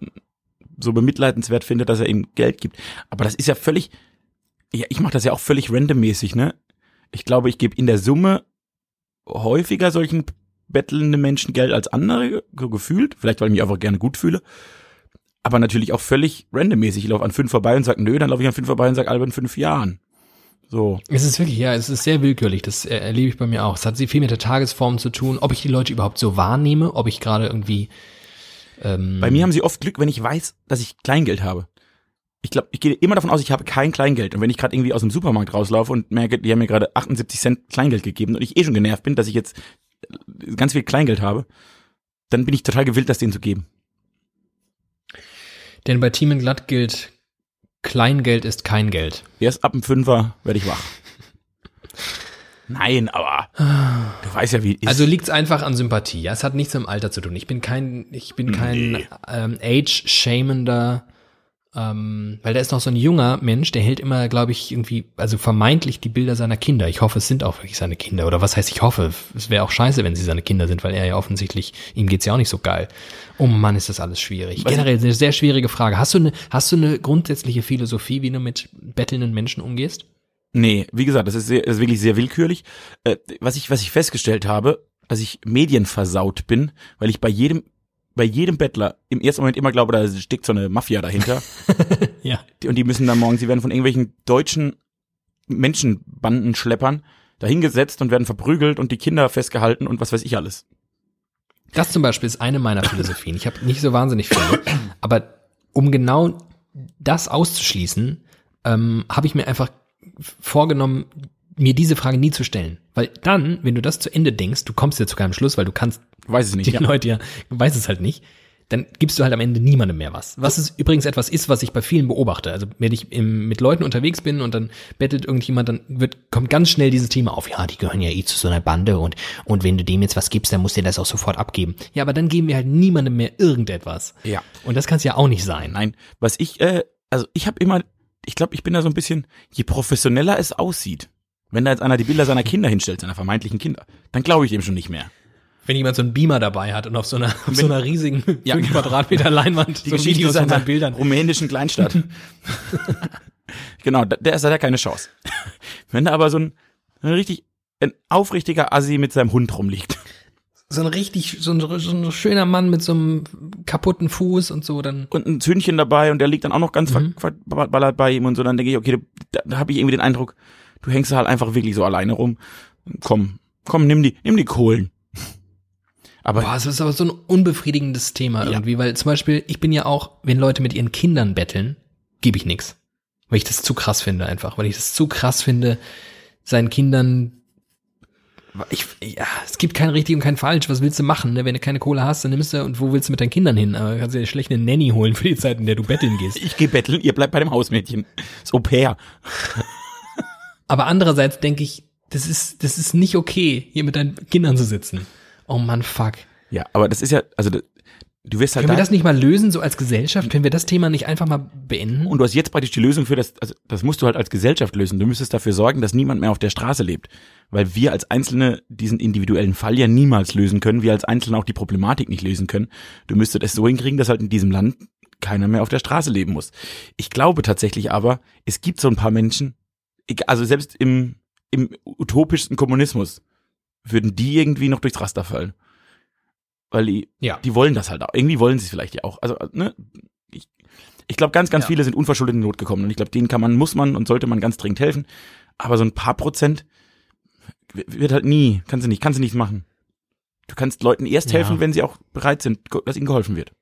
so bemitleidenswert findet, dass er ihm Geld gibt. Aber das ist ja völlig, ja, ich mache das ja auch völlig randommäßig, ne? Ich glaube, ich gebe in der Summe häufiger solchen bettelnden Menschen Geld als andere, so gefühlt. Vielleicht, weil ich mich einfach gerne gut fühle. Aber natürlich auch völlig randommäßig. Ich laufe an fünf vorbei und sag nö, dann laufe ich an fünf vorbei und sag Alter in fünf Jahren. So. Es ist wirklich, ja, es ist sehr willkürlich. Das erlebe ich bei mir auch. Es hat viel mit der Tagesform zu tun, ob ich die Leute überhaupt so wahrnehme, ob ich gerade irgendwie. Ähm, Bei mir haben sie oft Glück, wenn ich weiß, dass ich Kleingeld habe. Ich glaube, ich gehe immer davon aus, ich habe kein Kleingeld. Und wenn ich gerade irgendwie aus dem Supermarkt rauslaufe und merke, die haben mir gerade 78 Cent Kleingeld gegeben und ich eh schon genervt bin, dass ich jetzt äh, ganz viel Kleingeld habe, dann bin ich total gewillt, das denen zu geben. Denn bei Team Glatt gilt, Kleingeld ist kein Geld. Erst ab dem Fünfer werde ich wach. Nein, aber du weißt ja, wie ist. Also liegt es einfach an Sympathie. Ja, es hat nichts mit dem Alter zu tun. Ich bin kein, ich bin kein Nee. ähm, age-shamender, ähm, weil da ist noch so ein junger Mensch, der hält immer, glaube ich, irgendwie, also vermeintlich die Bilder seiner Kinder. Ich hoffe, es sind auch wirklich seine Kinder. Oder was heißt, ich hoffe, es wäre auch scheiße, wenn sie seine Kinder sind, weil er ja offensichtlich, ihm geht's ja auch nicht so geil. Oh Mann, ist das alles schwierig. Was- Generell eine sehr schwierige Frage. Hast du eine, hast du eine grundsätzliche Philosophie, wie du mit bettelnden Menschen umgehst? Nee, wie gesagt, das ist, sehr, das ist wirklich sehr willkürlich. Äh, was ich, was ich festgestellt habe, dass ich medienversaut bin, weil ich bei jedem, bei jedem Bettler im ersten Moment immer glaube, da steckt so eine Mafia dahinter. Ja. Und die müssen dann morgen, sie werden von irgendwelchen deutschen Menschenbandenschleppern dahingesetzt und werden verprügelt und die Kinder festgehalten und was weiß ich alles. Das zum Beispiel ist eine meiner Philosophien. Ich habe nicht so wahnsinnig viele, aber um genau das auszuschließen, ähm, habe ich mir einfach vorgenommen, mir diese Frage nie zu stellen. Weil dann, wenn du das zu Ende denkst, du kommst ja zu keinem Schluss, weil du kannst Weiß es nicht. die Ja. Leute ja, du weißt es halt nicht, dann gibst du halt am Ende niemandem mehr was. Was es übrigens etwas ist, was ich bei vielen beobachte. Also wenn ich im, mit Leuten unterwegs bin und dann bettelt irgendjemand, dann wird, kommt ganz schnell dieses Thema auf, ja, die gehören ja eh zu so einer Bande und, und wenn du dem jetzt was gibst, dann musst du dir das auch sofort abgeben. Ja, aber dann geben wir halt niemandem mehr irgendetwas. Ja. Und das kann es ja auch nicht sein. Nein, was ich, äh, also ich habe immer, ich glaube, ich bin da so ein bisschen, je professioneller es aussieht, wenn da jetzt einer die Bilder seiner Kinder hinstellt, seiner vermeintlichen Kinder, dann glaube ich dem schon nicht mehr. Wenn jemand so einen Beamer dabei hat und auf so einer, auf so einer riesigen Ja, 5 genau. Quadratmeter Leinwand Die so Geschichte Videos von seiner seinen Bildern. rumänischen Kleinstadt. genau, da- der ist hat ja keine Chance. Wenn da aber so ein, ein richtig, ein aufrichtiger Assi mit seinem Hund rumliegt. So ein richtig, so ein, so ein schöner Mann mit so einem kaputten Fuß und so, dann und ein Zündchen dabei und der liegt dann auch noch ganz Mhm. ver- verballert bei ihm und so, dann denke ich, okay, da, da habe ich irgendwie den Eindruck, du hängst halt einfach wirklich so alleine rum. Komm, komm, nimm die, nimm die Kohlen. Aber Boah, es ist aber so ein unbefriedigendes Thema Ja. irgendwie, weil zum Beispiel, ich bin ja auch, wenn Leute mit ihren Kindern betteln, gebe ich nix. Weil ich das zu krass finde einfach, weil ich das zu krass finde, seinen Kindern ich, ja, es gibt kein richtig und kein falsch. Was willst du machen? Ne? Wenn du keine Kohle hast, dann nimmst du und wo willst du mit deinen Kindern hin? Aber kannst du dir schlecht eine Nanny holen für die Zeit, in der du betteln gehst. ich gehe betteln, ihr bleibt bei dem Hausmädchen. Das Au pair. Aber andererseits denke ich, das ist, das ist nicht okay, hier mit deinen Kindern zu sitzen. Oh Mann, fuck. Ja, aber das ist ja, also du wirst halt Können wir da, das nicht mal lösen, so als Gesellschaft? Können wir das Thema nicht einfach mal beenden? und du hast jetzt praktisch die Lösung für das, also das musst du halt als Gesellschaft lösen. Du müsstest dafür sorgen, dass niemand mehr auf der Straße lebt. Weil wir als Einzelne diesen individuellen Fall ja niemals lösen können, wir als Einzelne auch die Problematik nicht lösen können. Du müsstest es so hinkriegen, dass halt in diesem Land keiner mehr auf der Straße leben muss. Ich glaube tatsächlich aber, es gibt so ein paar Menschen, also selbst im, im utopischsten Kommunismus, würden die irgendwie noch durchs Raster fallen. Weil die, Ja. die wollen das halt auch. Irgendwie wollen sie es vielleicht ja auch. Also, ne, ich, ich glaube, ganz, ganz Ja. viele sind unverschuldet in Not gekommen. Und ich glaube, denen kann man, muss man und sollte man ganz dringend helfen. Aber so ein paar Prozent wird halt nie, kannst du nicht, kannst du nicht machen. Du kannst Leuten erst Ja. helfen, wenn sie auch bereit sind, dass ihnen geholfen wird.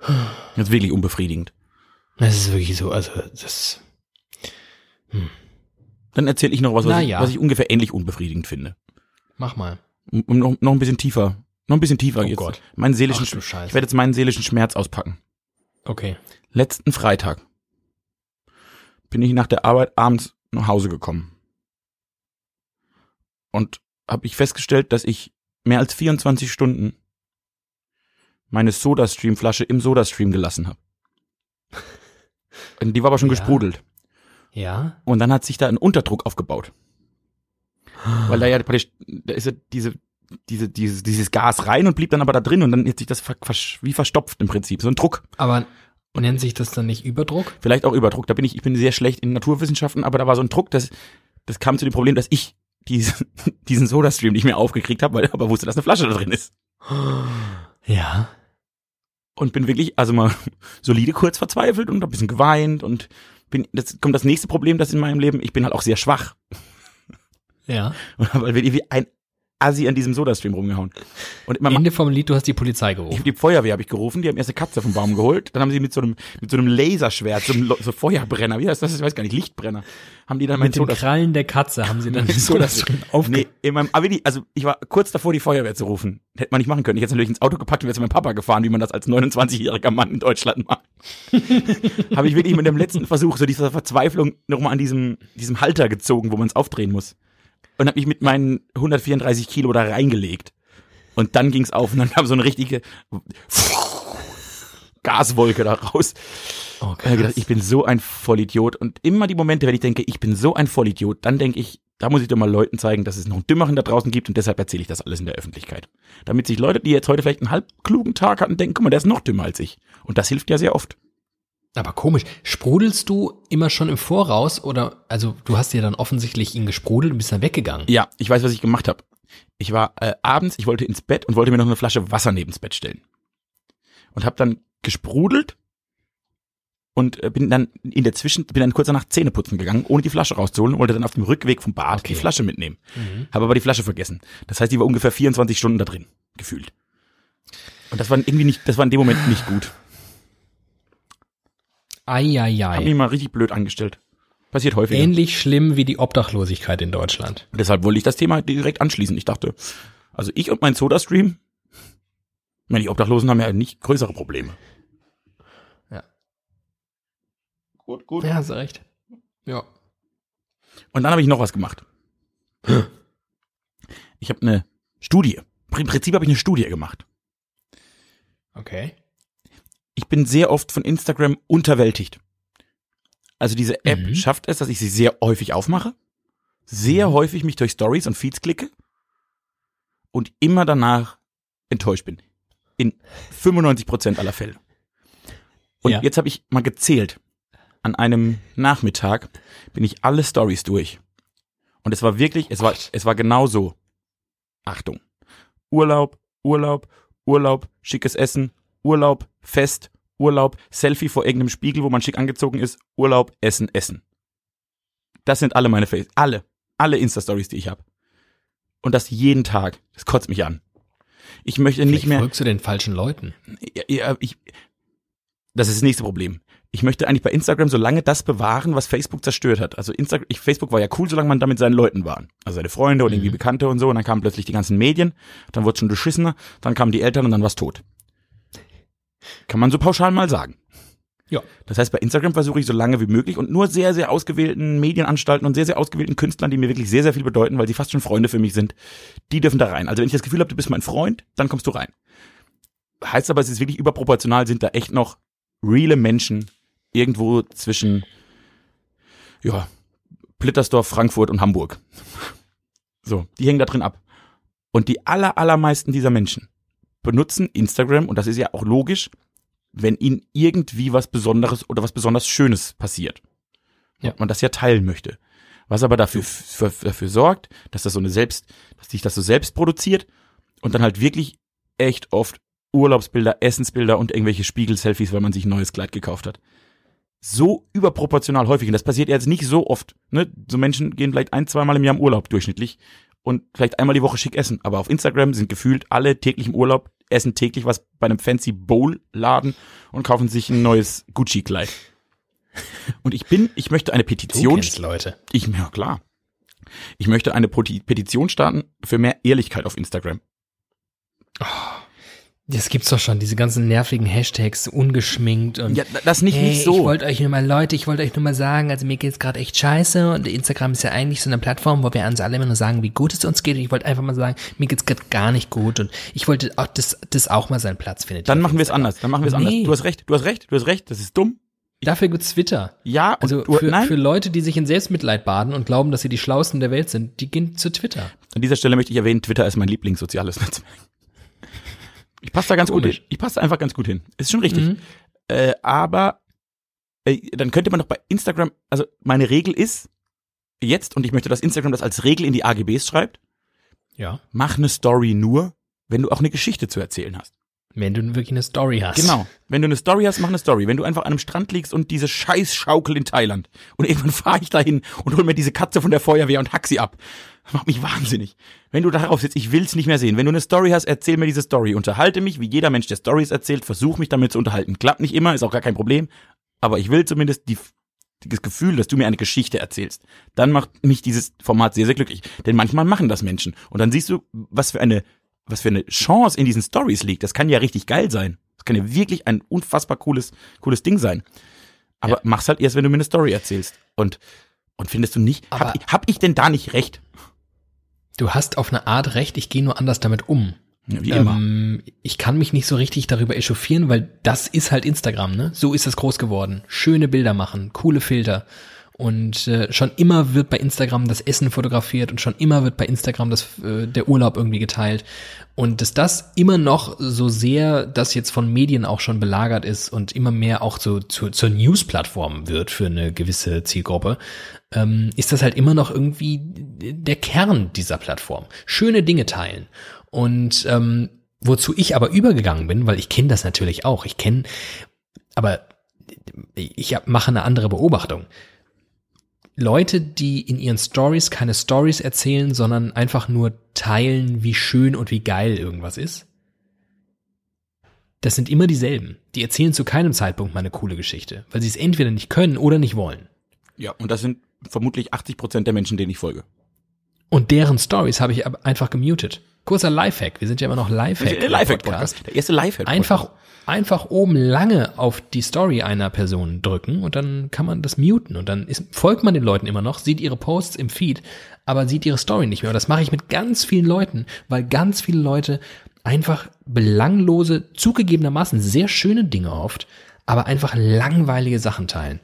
Das ist wirklich unbefriedigend. Das ist wirklich so, also das. Dann erzähle ich noch was, was, Na ich, ja. was ich ungefähr ähnlich unbefriedigend finde. Mach mal. Um noch, noch ein bisschen tiefer. Noch ein bisschen tiefer Oh jetzt. Gott. Meinen seelischen, Ach Scheiße. ich werde jetzt meinen seelischen Schmerz auspacken. Okay. Letzten Freitag bin ich nach der Arbeit abends nach Hause gekommen. Und habe ich festgestellt, dass ich mehr als 24 Stunden meine Soda-Stream-Flasche im Soda-Stream gelassen habe. Die war aber schon Ja. gesprudelt. Ja. Und dann hat sich da ein Unterdruck aufgebaut. Weil da ja praktisch, da ist ja diese, diese, dieses, dieses Gas rein und blieb dann aber da drin und dann hat sich das wie verstopft im Prinzip. So ein Druck. Aber nennt sich das dann nicht Überdruck? Vielleicht auch Überdruck. Da bin ich, ich bin sehr schlecht in Naturwissenschaften, aber da war so ein Druck, dass, das kam zu dem Problem, dass ich diese, diesen Soda-Stream nicht mehr aufgekriegt habe, weil aber wusste, dass eine Flasche da drin ist. Ja. Und bin wirklich, also mal solide kurz verzweifelt und ein bisschen geweint und bin, das kommt das nächste Problem, das in meinem Leben, ich bin halt auch sehr schwach. Ja. weil wir wie ein Assi an diesem Soda-Stream rumgehauen. Und immer Ende vom Lied, du hast die Polizei gerufen. die Feuerwehr habe ich gerufen, die haben erst eine Katze vom Baum geholt, dann haben sie mit so einem mit so einem Laserschwert, so einem so Feuerbrenner, wie heißt das? Ich weiß gar nicht, Lichtbrenner, haben die dann Mit dem Soda Krallen der Katze haben sie dann so so das das aufge Nee, in meinem aber die, also ich war kurz davor die Feuerwehr zu rufen. Hätte man nicht machen können. Ich hätte natürlich ins Auto gepackt und wäre zu meinem Papa gefahren, wie man das als 29-jähriger Mann in Deutschland macht. habe ich wirklich mit dem letzten Versuch so dieser Verzweiflung nochmal an diesem diesem Halter gezogen, wo man es aufdrehen muss. Und habe mich mit meinen 134 Kilo da reingelegt. Und dann ging's auf und dann kam so eine richtige Gaswolke da raus. Oh, Ich gedacht, ich bin so ein Vollidiot. Und immer die Momente, wenn ich denke, ich bin so ein Vollidiot, dann denke ich, da muss ich doch mal Leuten zeigen, dass es noch einen Dümmeren da draußen gibt und deshalb erzähle ich das alles in der Öffentlichkeit. Damit sich Leute, die jetzt heute vielleicht einen halb klugen Tag hatten, denken, guck mal, der ist noch dümmer als ich. Und das hilft ja sehr oft. Aber komisch, sprudelst du immer schon im Voraus oder, also du hast dir dann offensichtlich ihn gesprudelt und bist dann weggegangen. Ja, ich weiß, was ich gemacht habe. Ich war äh, abends, ich wollte ins Bett und wollte mir noch eine Flasche Wasser neben's Bett stellen. Und habe dann gesprudelt und äh, bin dann in der Zwischen, bin dann kurz danach Zähne putzen gegangen, ohne die Flasche rauszuholen und wollte dann auf dem Rückweg vom Bad Okay. die Flasche mitnehmen. Mhm. Habe aber die Flasche vergessen. Das heißt, die war ungefähr 24 Stunden da drin, gefühlt. Und das war irgendwie nicht, das war in dem Moment nicht gut. Hab mich Eieiei. mal richtig blöd angestellt. Passiert häufiger. Ähnlich schlimm wie die Obdachlosigkeit in Deutschland. Deshalb wollte ich das Thema direkt anschließen. Ich dachte, also ich und mein Soda-Stream, meine, die Obdachlosen haben ja nicht größere Probleme. Ja. Gut, gut. Ja, hast recht. Ja. Und dann habe ich noch was gemacht. Ich habe eine Studie. Im Prinzip habe ich eine Studie gemacht. Okay. Ich bin sehr oft von Instagram unterwältigt. Also diese App Mhm. schafft es, dass ich sie sehr häufig aufmache, sehr häufig mich durch Stories und Feeds klicke und immer danach enttäuscht bin. In 95 Prozent aller Fälle. Und Ja. jetzt habe ich mal gezählt. An einem Nachmittag bin ich alle Stories durch. Und es war wirklich, es war, es war genau so. Achtung. Urlaub, Urlaub, Urlaub, schickes Essen, Urlaub, Fest, Urlaub, Selfie vor irgendeinem Spiegel, wo man schick angezogen ist, Urlaub, Essen, Essen. Das sind alle meine Face, alle, alle Insta-Stories, die ich habe. Und das jeden Tag. Das kotzt mich an. Ich möchte nicht Vielleicht mehr. folgst du den falschen Leuten. Ja, ja, ich, das ist das nächste Problem. Ich möchte eigentlich bei Instagram so lange das bewahren, was Facebook zerstört hat. Also Instagram, ich, Facebook war ja cool, solange man da mit seinen Leuten war. Also seine Freunde und irgendwie Mhm. Bekannte und so. Und dann kamen plötzlich die ganzen Medien. Dann wurde schon beschissener. Dann kamen die Eltern und dann war's tot. Kann man so pauschal mal sagen. Ja. Das heißt, bei Instagram versuche ich so lange wie möglich und nur sehr, sehr ausgewählten Medienanstalten und sehr, sehr ausgewählten Künstlern, die mir wirklich sehr, sehr viel bedeuten, weil sie fast schon Freunde für mich sind, die dürfen da rein. Also wenn ich das Gefühl habe, du bist mein Freund, dann kommst du rein. Heißt aber, es ist wirklich überproportional, sind da echt noch reale Menschen irgendwo zwischen, ja, Plittersdorf, Frankfurt und Hamburg. So, die hängen da drin ab. Und die aller, allermeisten dieser Menschen benutzen Instagram, und das ist ja auch logisch, wenn ihnen irgendwie was Besonderes oder was besonders Schönes passiert. Ja. Und man das ja teilen möchte. Was aber dafür, für, dafür sorgt, dass das so eine selbst, dass sich das so selbst produziert und dann halt wirklich echt oft Urlaubsbilder, Essensbilder und irgendwelche Spiegel-Selfies, weil man sich ein neues Kleid gekauft hat. So überproportional häufig. Und das passiert jetzt nicht so oft. Ne? So Menschen gehen vielleicht ein, zweimal im Jahr im Urlaub durchschnittlich und vielleicht einmal die Woche schick essen. Aber auf Instagram sind gefühlt alle täglich im Urlaub, essen täglich was bei einem fancy Bowl-Laden und kaufen sich ein neues Gucci-Kleid. Und ich bin, ich möchte eine Du Petition. kennst Leute. Ich, ja klar. Ich möchte eine Petition starten für mehr Ehrlichkeit auf Instagram. Das gibt's doch schon, diese ganzen nervigen Hashtags, ungeschminkt und Ja, das nicht, Hey, nicht so. Ich wollte euch nur mal, Leute, ich wollte euch nur mal sagen, also mir geht's gerade echt scheiße und Instagram ist ja eigentlich so eine Plattform, wo wir uns alle immer nur sagen, wie gut es uns geht. Und ich wollte einfach mal sagen, mir geht's gerade gar nicht gut und ich wollte auch, dass das auch mal seinen Platz findet. Dann machen wir es anders. Dann machen wir es Nee. anders. Du hast recht, du hast recht, du hast recht. Das ist dumm. Dafür gibt's Twitter. Ja, und Also du, für, nein. für Leute, die sich in Selbstmitleid baden und glauben, dass sie die Schlausten der Welt sind, die gehen zu Twitter. An dieser Stelle möchte ich erwähnen, Twitter ist mein Lieblingssoziales Netzwerk. Ich passe da ganz gut hin. Ich passe da einfach ganz gut hin. Ist schon richtig. Mhm. Äh, aber äh, dann könnte man doch bei Instagram, also meine Regel ist jetzt, und ich möchte, dass Instagram das als Regel in die AGBs schreibt, Ja. mach eine Story nur, wenn du auch eine Geschichte zu erzählen hast. Wenn du wirklich eine Story hast. Genau. Wenn du eine Story hast, mach eine Story. Wenn du einfach an einem Strand liegst und diese Scheißschaukel in Thailand und irgendwann fahre ich dahin und hol mir diese Katze von der Feuerwehr und hack sie ab. Das macht mich wahnsinnig. Wenn du darauf sitzt, ich will's nicht mehr sehen. Wenn du eine Story hast, erzähl mir diese Story. Unterhalte mich, wie jeder Mensch, der Stories erzählt, versuch mich damit zu unterhalten. Klappt nicht immer, ist auch gar kein Problem. Aber ich will zumindest die, das Gefühl, dass du mir eine Geschichte erzählst. Dann macht mich dieses Format sehr, sehr glücklich. Denn manchmal machen das Menschen. Und dann siehst du, was für eine, was für eine Chance in diesen Stories liegt. Das kann ja richtig geil sein. Das kann ja wirklich ein unfassbar cooles, cooles Ding sein. Aber Ja. mach's halt erst, wenn du mir eine Story erzählst. Und, und findest du nicht, Aber- hab, ich- hab ich denn da nicht recht? Du hast auf eine Art recht, ich gehe nur anders damit um. Ja, Wie immer. Ähm, ich kann mich nicht so richtig darüber echauffieren, weil das ist halt Instagram, ne? So ist es groß geworden. Schöne Bilder machen, coole Filter. Und äh, schon immer wird bei Instagram das Essen fotografiert und schon immer wird bei Instagram das, äh, der Urlaub irgendwie geteilt. Und dass das immer noch so sehr, das jetzt von Medien auch schon belagert ist und immer mehr auch so zu, zur News-Plattform wird für eine gewisse Zielgruppe, ähm, ist das halt immer noch irgendwie der Kern dieser Plattform. Schöne Dinge teilen. Und ähm, wozu ich aber übergegangen bin, weil ich kenne das natürlich auch. Ich kenne, aber ich mache eine andere Beobachtung. Leute, die in ihren Stories keine Stories erzählen, sondern einfach nur teilen, wie schön und wie geil irgendwas ist. Das sind immer dieselben. Die erzählen zu keinem Zeitpunkt mal eine coole Geschichte, weil sie es entweder nicht können oder nicht wollen. Ja, und das sind vermutlich 80 Prozent der Menschen, denen ich folge. Und deren Stories habe ich einfach gemutet. Kurzer Lifehack. Wir sind ja immer noch Lifehack. Der Lifehack-Podcast. Der erste Lifehack-Podcast. Einfach, einfach oben lange auf die Story einer Person drücken und dann kann man das muten und dann ist, folgt man den Leuten immer noch, sieht ihre Posts im Feed, aber sieht ihre Story nicht mehr. Und das mache ich mit ganz vielen Leuten, weil ganz viele Leute einfach belanglose, zugegebenermaßen sehr schöne Dinge oft, aber einfach langweilige Sachen teilen.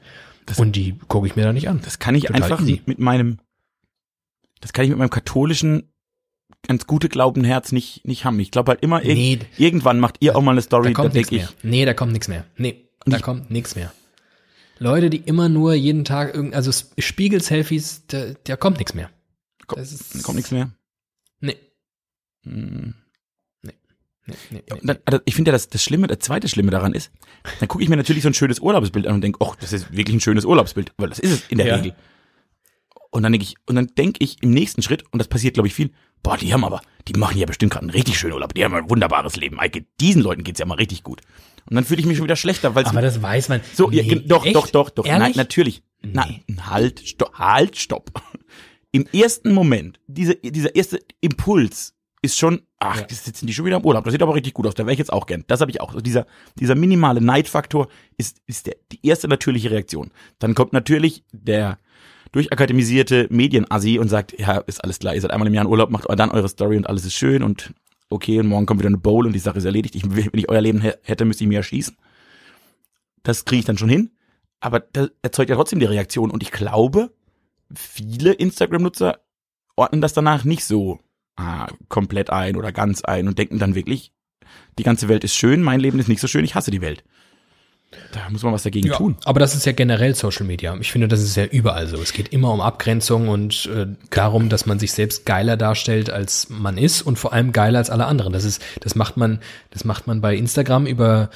und die gucke ich mir da nicht an. Das kann ich Total einfach easy. mit meinem, das kann ich mit meinem katholischen, ganz gute Glaubenherz nicht, nicht haben. Ich glaube halt immer, irg Nee. irgendwann macht ihr auch mal eine Da Story, da, kommt nichts denke mehr. ich, Nee, da kommt nichts mehr. Nee, da kommt nichts mehr. Leute, die immer nur jeden Tag irgend, also Spiegel-Selfies, da, da kommt nichts mehr. Ko- Das ist, kommt nichts mehr. Nee, Hm. nee, nee, nee. Und dann, also ich finde ja, das, das Schlimme, das zweite Schlimme daran ist, dann gucke ich mir natürlich so ein schönes Urlaubsbild an und denke, ach, das ist wirklich ein schönes Urlaubsbild, weil das ist es in der Ja. Regel. Und dann denke ich, und dann denke ich im nächsten Schritt, und das passiert, glaube ich, viel, boah, die haben aber, die machen ja bestimmt gerade einen richtig schönen Urlaub, die haben ein wunderbares Leben. Eike, diesen Leuten geht's ja mal richtig gut. Und dann fühle ich mich schon wieder schlechter, weil Aber das weiß man. so, ja, Nee, gen- doch, echt? doch, doch, doch, nein, natürlich. Nein, halt, stopp, halt, stopp. Im ersten Moment, diese, dieser erste Impuls ist schon, ach, Ja. jetzt sitzen die schon wieder im Urlaub. Das sieht aber richtig gut aus. Da wäre ich jetzt auch gern. Das habe ich auch. Also dieser, dieser minimale Neidfaktor ist, ist der, die erste natürliche Reaktion. Dann kommt natürlich der durchakademisierte Medienassi und sagt, ja, ist alles klar, ihr seid einmal im Jahr in Urlaub, macht dann eure Story und alles ist schön und okay, und morgen kommt wieder eine Bowl und die Sache ist erledigt. Ich, wenn ich euer Leben hä- hätte, müsste ich mir erschießen. Das kriege ich dann schon hin. Aber das erzeugt ja trotzdem die Reaktion. Und ich glaube, viele Instagram-Nutzer ordnen das danach nicht so ah, komplett ein oder ganz ein und denken dann wirklich, die ganze Welt ist schön, mein Leben ist nicht so schön, ich hasse die Welt. Da muss man was dagegen Ja, tun. aber das ist ja generell Social Media. Ich finde, das ist ja überall so. Es geht immer um Abgrenzung und äh, darum, dass man sich selbst geiler darstellt, als man ist und vor allem geiler als alle anderen. Das ist, das macht man, das macht man bei Instagram über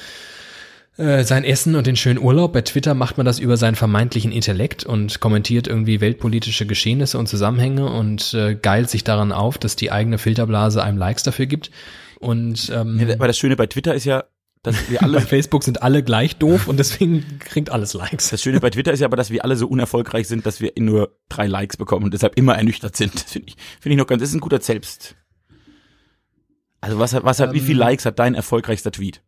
äh, sein Essen und den schönen Urlaub. Bei Twitter macht man das über seinen vermeintlichen Intellekt und kommentiert irgendwie weltpolitische Geschehnisse und Zusammenhänge und äh, geilt sich daran auf, dass die eigene Filterblase einem Likes dafür gibt. Und ähm, Ja, Aber das Schöne bei Twitter ist ja, dass wir Bei alle, Facebook sind alle gleich doof und deswegen kriegt alles Likes. das Schöne bei Twitter ist ja aber, dass wir alle so unerfolgreich sind, dass wir nur drei Likes bekommen und deshalb immer ernüchtert sind. Das finde ich, finde ich noch ganz, das ist ein guter Selbst. Also was hat, was hat, wie viel Ähm. Likes hat dein erfolgreichster Tweet?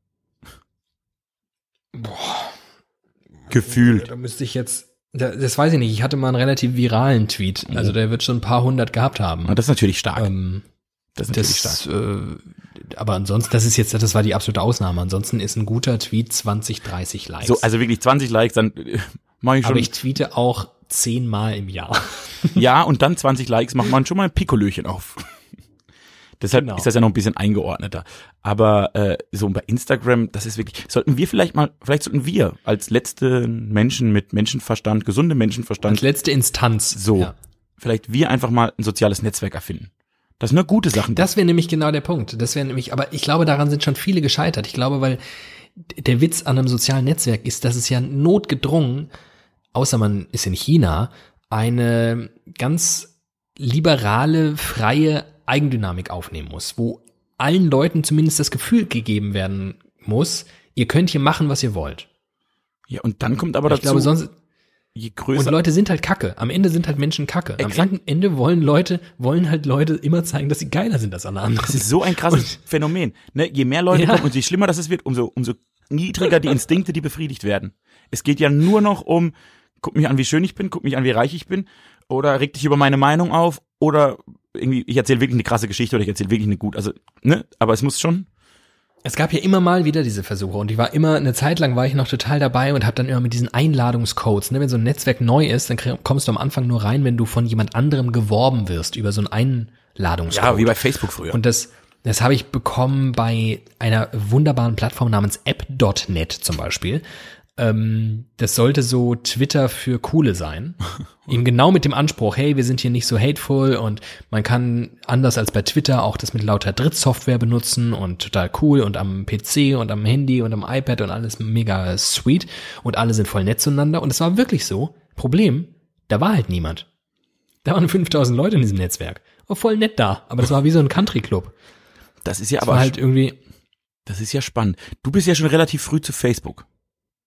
Gefühlt. Da müsste ich jetzt, da- das weiß ich nicht, ich hatte mal einen relativ viralen Tweet. Also der wird schon ein paar hundert gehabt haben. Und das ist natürlich stark. Ähm, das ist natürlich stark. das, äh, aber ansonsten, das ist jetzt, das war die absolute Ausnahme. Ansonsten ist ein guter Tweet 20, 30 Likes. So, also wirklich 20 Likes, dann äh, mach ich schon. aber ich tweete auch zehnmal im Jahr. ja, und dann 20 Likes macht man schon mal ein Pikolöchen auf. Deshalb Genau. ist das ja noch ein bisschen eingeordneter. Aber äh, so bei Instagram, das ist wirklich, sollten wir vielleicht mal, vielleicht sollten wir als letzte Menschen mit Menschenverstand, gesunde Menschenverstand, Als letzte Instanz. so, Ja. vielleicht wir einfach mal ein soziales Netzwerk erfinden. Das sind nur gute Sachen. Das wäre nämlich genau der Punkt. Das wäre nämlich, aber ich glaube, daran sind schon viele gescheitert. Ich glaube, weil der Witz an einem sozialen Netzwerk ist, dass es ja notgedrungen, außer man ist in China, eine ganz liberale, freie Eigendynamik aufnehmen muss, wo allen Leuten zumindest das Gefühl gegeben werden muss, ihr könnt hier machen, was ihr wollt. ja, und dann kommt aber Ich dazu, glaube, sonst, je und größer, Leute sind halt Kacke. Am Ende sind halt Menschen Kacke. Am Exakt. Ende wollen Leute, wollen halt Leute immer zeigen, dass sie geiler sind als alle anderen. das ist so ein krasses Phänomen. Ne? Je mehr Leute Ja. kommen und je schlimmer das es wird, umso, umso niedriger die Instinkte, die befriedigt werden. Es geht ja nur noch um, guck mich an, wie schön ich bin, guck mich an, wie reich ich bin, oder reg dich über meine Meinung auf, oder irgendwie, ich erzähle wirklich eine krasse Geschichte oder ich erzähle wirklich eine gut, also, ne, aber es muss schon, Es gab ja immer mal wieder diese Versuche und ich war immer, eine Zeit lang war ich noch total dabei und habe dann immer mit diesen Einladungscodes, ne, wenn so ein Netzwerk neu ist, dann kommst du am Anfang nur rein, wenn du von jemand anderem geworben wirst über so einen Einladungscode. ja, wie bei Facebook früher. Und das, das habe ich bekommen bei einer wunderbaren Plattform namens app.net zum Beispiel. Ähm, das sollte so Twitter für Coole sein. Eben genau mit dem Anspruch, hey, wir sind hier nicht so hateful und man kann anders als bei Twitter auch das mit lauter Drittsoftware benutzen und total cool und am PC und am Handy und am iPad und alles mega sweet und alle sind voll nett zueinander und es war wirklich so. Problem, da war halt niemand. Da waren 5000 Leute in diesem Netzwerk. War voll nett da, aber das war wie so ein Country Club. das ist ja Das aber, halt irgendwie das ist ja spannend. Du bist ja schon relativ früh zu Facebook.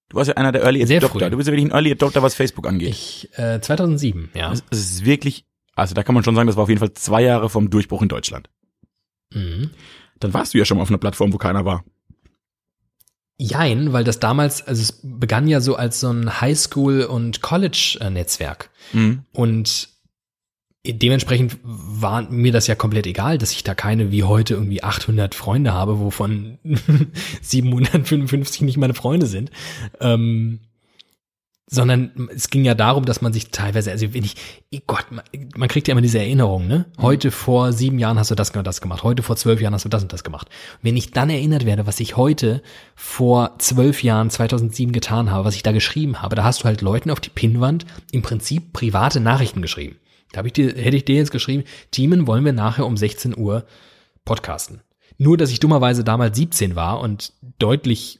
Du warst ja einer der Early Adopter. Du bist ja wirklich ein Early Adopter, was Facebook angeht. ich äh, 2007, ja. Es es ist wirklich, also da kann man schon sagen, das war auf jeden Fall zwei Jahre vom Durchbruch in Deutschland. Mhm. Dann warst du ja schon mal auf einer Plattform, wo keiner war. Jein, weil das damals, also es begann ja so als so ein Highschool- und College-Netzwerk. Mhm. Und dementsprechend war mir das ja komplett egal, dass ich da keine wie heute irgendwie 800 Freunde habe, wovon 755 nicht meine Freunde sind. Ähm, sondern es ging ja darum, dass man sich teilweise, also wenn ich, oh Gott, man, man kriegt ja immer diese Erinnerung, ne? Heute vor sieben Jahren hast du das und das gemacht, heute vor zwölf Jahren hast du das und das gemacht. Wenn ich dann erinnert werde, was ich heute vor zwölf Jahren, 2007 getan habe, was ich da geschrieben habe, da hast du halt Leuten auf die Pinnwand im Prinzip private Nachrichten geschrieben. Da hab ich dir, hätte ich dir jetzt geschrieben, Teamen wollen wir nachher um 16 Uhr podcasten. Nur, dass ich dummerweise damals 17 war und deutlich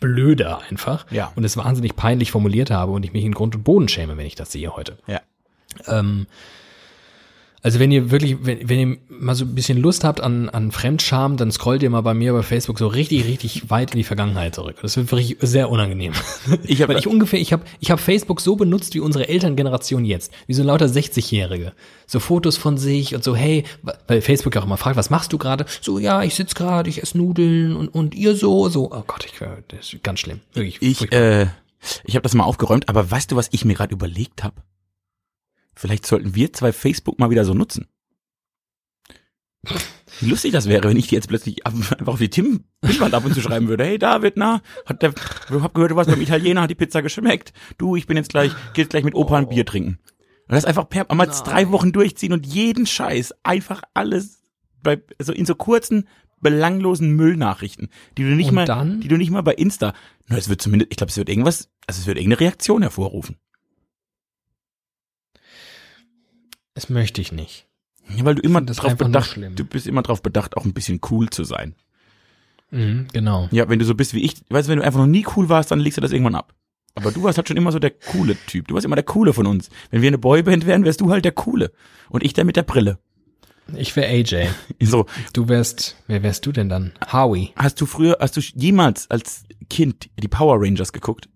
blöder einfach Ja. und es wahnsinnig peinlich formuliert habe und ich mich in Grund und Boden schäme, wenn ich das sehe heute. Ja. Ähm, also wenn ihr wirklich, wenn, wenn ihr mal so ein bisschen Lust habt an, an Fremdscham, dann scrollt ihr mal bei mir bei Facebook so richtig, richtig weit in die Vergangenheit zurück. Das wird wirklich sehr unangenehm. Ich hab- Weil ich ungefähr, ich habe ich hab Facebook so benutzt wie unsere Elterngeneration jetzt, wie so lauter 60-Jährige. So Fotos von sich und so, hey, weil Facebook ja auch immer fragt, was machst du gerade? So, ja, ich sitz gerade, ich esse Nudeln und, und ihr so, so. Oh Gott, ich, äh, das ist ganz schlimm. Wirklich. Ich, furchtbar. äh, ich habe das mal aufgeräumt, aber weißt du, was ich mir gerade überlegt habe? Vielleicht sollten wir zwei Facebook mal wieder so nutzen. Wie lustig das wäre, wenn ich dir jetzt plötzlich ab- einfach auf die Tim Pinnwand ab und zu schreiben würde. Hey David, na, hat der, ich hab gehört, du warst beim Italiener, hat die Pizza geschmeckt. Du, ich bin jetzt gleich, geh jetzt gleich mit Opa ein Bier trinken. Und das einfach per, mal drei Wochen durchziehen und jeden Scheiß, einfach alles bei, so in so kurzen, belanglosen Müllnachrichten, die du nicht Und mal, dann? die du nicht mal bei Insta, na, es wird zumindest, ich glaube, es wird irgendwas, also es wird irgendeine Reaktion hervorrufen. Das möchte ich nicht. Ja, weil du immer drauf bedacht, du bist immer drauf bedacht, auch ein bisschen cool zu sein. Mhm, genau. Ja, wenn du so bist wie ich, weißt du, wenn du einfach noch nie cool warst, dann legst du das irgendwann ab. Aber du warst halt schon immer so der coole Typ. Du warst immer der coole von uns. Wenn wir eine Boyband wären, wärst du halt der coole. Und ich der mit der Brille. Ich wäre AJ. So, Du wärst, wer wärst du denn dann? Howie. hast du früher, hast du jemals als Kind die Power Rangers geguckt?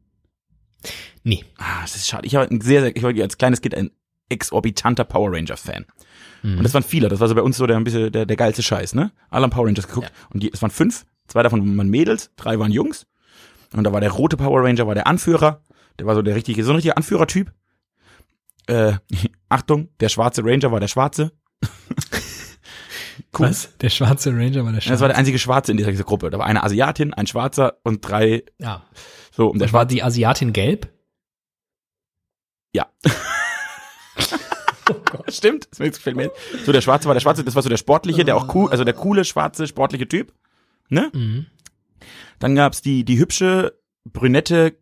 Nee. Ah, das ist schade. Ich ein sehr, sehr, ich war als kleines Kind ein exorbitanter Power Rangers Fan. Und das waren viele. Das war so bei uns so der ein bisschen der, der geilste Scheiß, ne? Alle haben Power Rangers geguckt. Und die, es waren fünf. Zwei davon waren Mädels, drei waren Jungs. Und da war der rote Power Ranger, war der Anführer. Der war so der richtige, so ein richtiger Anführertyp. Äh, Achtung, der schwarze Ranger war der schwarze. Cool. Was? Der schwarze Ranger war der Das schwarze. war der einzige Schwarze in dieser Gruppe. Da war eine Asiatin, ein Schwarzer und drei, ja. so, und der Und war Schwarze, die Asiatin gelb? ja. Stimmt, das gefällt mir. So, der Schwarze war der Schwarze, das war so der sportliche, der auch cool, also der coole, schwarze, sportliche Typ. Ne? Mhm. Dann gab's die, die hübsche, brünette,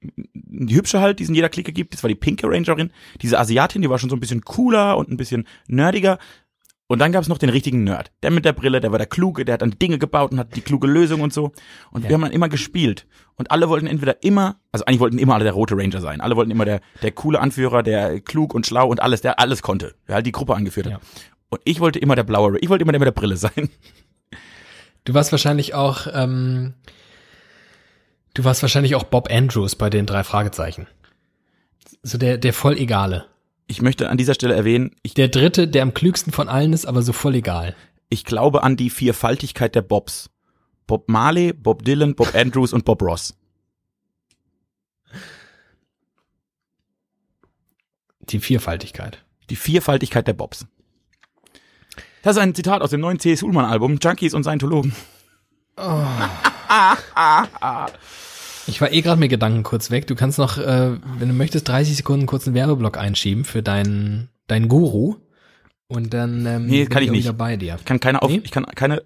die hübsche halt, die es in jeder Clique gibt. Das war die pinke Rangerin. Diese Asiatin, die war schon so ein bisschen cooler und ein bisschen nerdiger. Und dann gab's noch den richtigen Nerd. Der mit der Brille, der war der Kluge, der hat dann Dinge gebaut und hat die kluge Lösung und so. Und wir Ja. haben dann immer gespielt. Und alle wollten entweder immer, also eigentlich wollten immer alle der rote Ranger sein. Alle wollten immer der, der coole Anführer, der klug und schlau und alles, der alles konnte. Der halt die Gruppe angeführt hat. Ja. Und ich wollte immer der blaue, ich wollte immer der mit der Brille sein. Du warst wahrscheinlich auch, ähm, du warst wahrscheinlich auch Bob Andrews bei den drei Fragezeichen. So der, der voll egale. Ich möchte an dieser Stelle erwähnen, ich Der dritte, der am klügsten von allen ist, aber so voll egal. ich glaube an die Vierfaltigkeit der Bobs. Bob Marley, Bob Dylan, Bob Andrews und Bob Ross. Die Vielfaltigkeit. Die Vierfaltigkeit der Bobs. Das ist ein Zitat aus dem neuen C.S. Ullmann-Album, Junkies und Scientologen. Ich war eh gerade mit Gedanken kurz weg. Du kannst noch, äh, wenn du möchtest, 30 Sekunden kurz einen Werbeblock einschieben für deinen, deinen Guru. Und dann ähm, Nee, bin kann ich nicht. wieder bei dir. Ich kann keine auf, Nee? ich kann keine,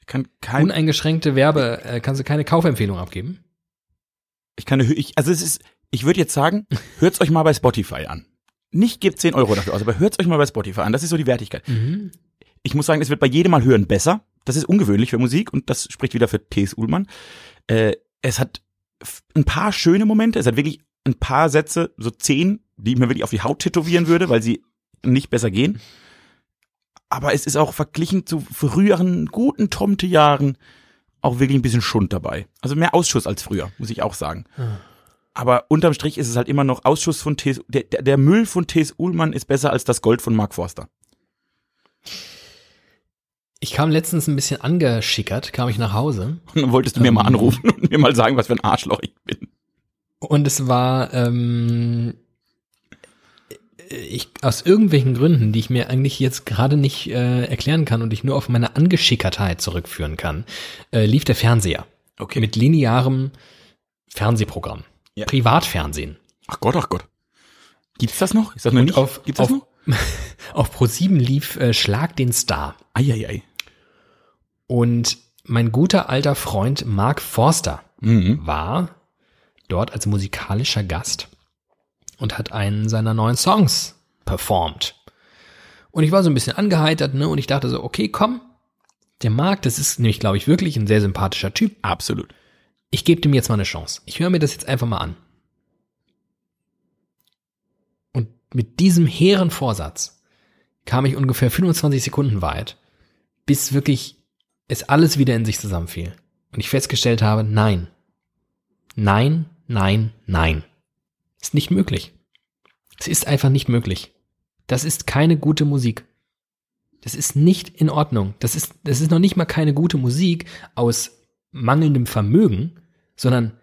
ich kann kein, Uneingeschränkte Werbe, äh, kannst du keine Kaufempfehlung abgeben? ich kann, ich, also es ist, ich würde jetzt sagen, hört's euch mal bei Spotify an. Nicht gebt 10 Euro dafür aus, aber hört's euch mal bei Spotify an. Das ist so die Wertigkeit. Mhm. ich muss sagen, es wird bei jedem Mal hören besser. Das ist ungewöhnlich für Musik und das spricht wieder für T.S. Ullmann. Äh, es hat ein paar schöne Momente. Es hat wirklich ein paar Sätze, so zehn, die ich mir wirklich auf die Haut tätowieren würde, weil sie nicht besser gehen. Aber es ist auch verglichen zu früheren guten Tomte-Jahren auch wirklich ein bisschen Schund dabei. Also mehr Ausschuss als früher, muss ich auch sagen. Aber unterm Strich ist es halt immer noch Ausschuss von T.S. Der, der, der Müll von T.S. Ullmann ist besser als das Gold von Mark Forster. Ich kam letztens ein bisschen angeschickert, kam ich nach Hause. Und dann wolltest du mir mal Ähm. anrufen und mir mal sagen, was für ein Arschloch ich bin. Und es war, ähm, ich, aus irgendwelchen Gründen, die ich mir eigentlich jetzt gerade nicht äh, erklären kann und ich nur auf meine Angeschickertheit zurückführen kann, äh, lief der Fernseher. Okay. Mit linearem Fernsehprogramm. Ja. Privatfernsehen. Ach Gott, ach Gott. Gibt's das noch? Ist das noch Und nicht? auf, Gibt's das auf, noch? auf Pro7 lief äh, Schlag den Star. Eieiei. Und mein guter alter Freund Mark Forster Mhm. war dort als musikalischer Gast und hat einen seiner neuen Songs performt. Und ich war so ein bisschen angeheitert, ne? Und ich dachte so, okay, komm, der Mark, das ist nämlich, glaube ich, wirklich ein sehr sympathischer Typ. Absolut. Ich gebe dem jetzt mal eine Chance. Ich höre mir das jetzt einfach mal an. Und mit diesem hehren Vorsatz kam ich ungefähr 25 Sekunden weit, bis wirklich es alles wieder in sich zusammenfiel. Und ich festgestellt habe, nein. Nein, nein, nein. Ist nicht möglich. Es ist einfach nicht möglich. Das ist keine gute Musik. Das ist nicht in Ordnung. Das ist, das ist noch nicht mal keine gute Musik aus mangelndem Vermögen, sondern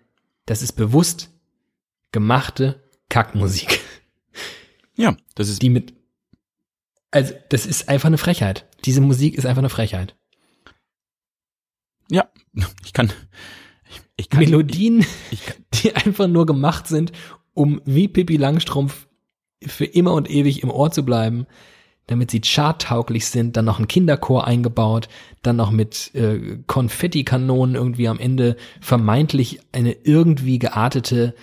das ist bewusst gemachte Kackmusik, Ja, das ist, die mit, also das ist einfach eine Frechheit. Diese Musik ist einfach eine Frechheit. Ja, ich kann, ich, ich kann, Melodien, ich kann, die einfach nur gemacht sind, um wie Pippi Langstrumpf für immer und ewig im Ohr zu bleiben, damit sie charttauglich sind, dann noch ein Kinderchor eingebaut, dann noch mit äh, Konfettikanonen irgendwie am Ende vermeintlich eine irgendwie geartete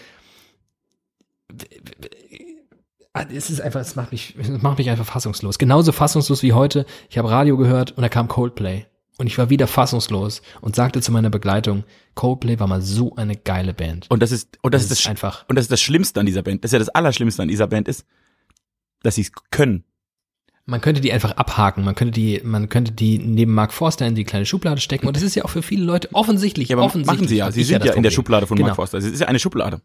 Ah, es ist einfach, es macht mich, es macht mich einfach fassungslos. Genauso fassungslos wie heute. Ich habe Radio gehört und da kam Coldplay. Und ich war wieder fassungslos und sagte zu meiner Begleitung, Coldplay war mal so eine geile Band. und das ist, und das, ist das, einfach. und das ist das Schlimmste an dieser Band. Das ist ja das Allerschlimmste an dieser Band ist, dass sie es können. Man könnte die einfach abhaken. Man könnte die, man könnte die neben Mark Forster in die kleine Schublade stecken. Und das ist ja auch für viele Leute offensichtlich. Ja, aber offensichtlich machen sie ja. Sie sind ja, das in der. Schublade von genau. Mark Forster. Es ist ja eine Schublade.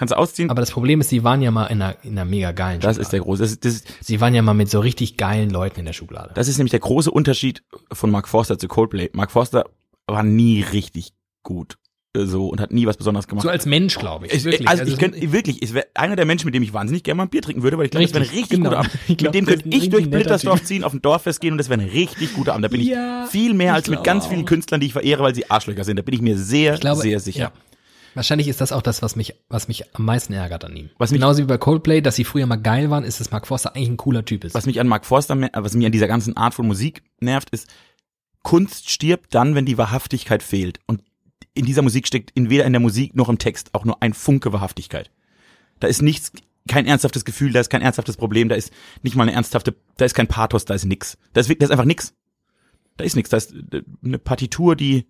Kannst du ausziehen? Aber das Problem ist, sie waren ja mal in einer, in einer mega geilen das Schublade. ist der große. Das das, Sie waren ja mal mit so richtig geilen Leuten in der Schublade. das ist nämlich der große Unterschied von Mark Forster zu Coldplay. Mark Forster war nie richtig gut. äh, So und hat nie was Besonderes gemacht. So als Mensch, glaube ich. Ich, wirklich. also, ich es- könnte wirklich, es wäre einer der Menschen, mit dem ich wahnsinnig gerne mal ein Bier trinken würde, weil ich glaube, das wäre ein Richtig, genau. guter Abend. Ich glaub, mit dem das könnte ich durch Blittersdorf ziehen, auf ein Dorffest gehen und das wäre ein richtig guter Abend. Da bin ich Ja, viel mehr ich als mit ganz vielen. Künstlern, die ich verehre, weil sie Arschlöcher sind. Da bin ich mir sehr, Ich glaube, sehr sicher. Ja. Wahrscheinlich ist das auch das, was mich, was mich am meisten ärgert an ihm. Was mich- Genauso wie bei Coldplay, dass sie früher mal geil waren, ist, dass Mark Forster eigentlich ein cooler Typ ist. Was mich an Mark Forster, was mich an dieser ganzen Art von Musik nervt, ist, Kunst stirbt dann, wenn die Wahrhaftigkeit fehlt. Und in dieser Musik steckt in weder in der Musik noch im Text auch nur ein Funke Wahrhaftigkeit. Da ist nichts, kein ernsthaftes Gefühl, da ist kein ernsthaftes Problem, da ist nicht mal eine ernsthafte, da ist kein Pathos, da ist nix. Da ist, da ist einfach nix. Da ist nix. Da ist äh, eine Partitur, die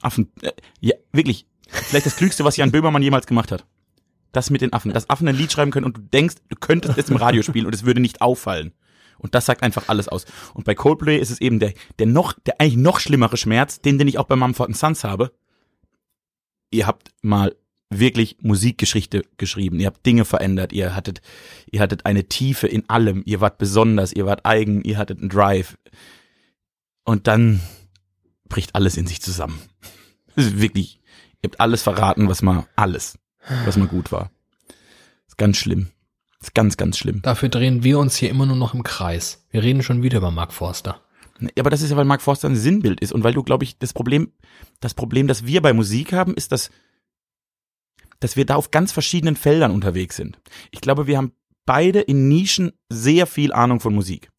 Affen, äh, ja, wirklich, vielleicht das Klügste, was Jan Böhmermann jemals gemacht hat. Das mit den Affen. Dass Affen ein Lied schreiben können und du denkst, du könntest es im Radio spielen und es würde nicht auffallen. Und das sagt einfach alles aus. Und bei Coldplay ist es eben der, der noch, der eigentlich noch schlimmere Schmerz, den, den ich auch bei Mumford Sons habe. Ihr habt mal wirklich Musikgeschichte geschrieben. Ihr habt Dinge verändert. Ihr hattet, ihr hattet eine Tiefe in allem. Ihr wart besonders. Ihr wart eigen. Ihr hattet einen Drive. Und dann bricht alles in sich zusammen. Das ist wirklich, ihr habt alles verraten, was mal, alles, was mal gut war. ist ganz schlimm. ist ganz, ganz schlimm. Dafür drehen wir uns hier immer nur noch im Kreis. Wir reden schon wieder über Mark Forster. Ja, Aber das ist ja, weil Mark Forster ein Sinnbild ist und weil du, glaube ich, das Problem, das Problem, das wir bei Musik haben, ist, dass, dass wir da auf ganz verschiedenen Feldern unterwegs sind. Ich glaube, wir haben beide in Nischen sehr viel Ahnung von Musik.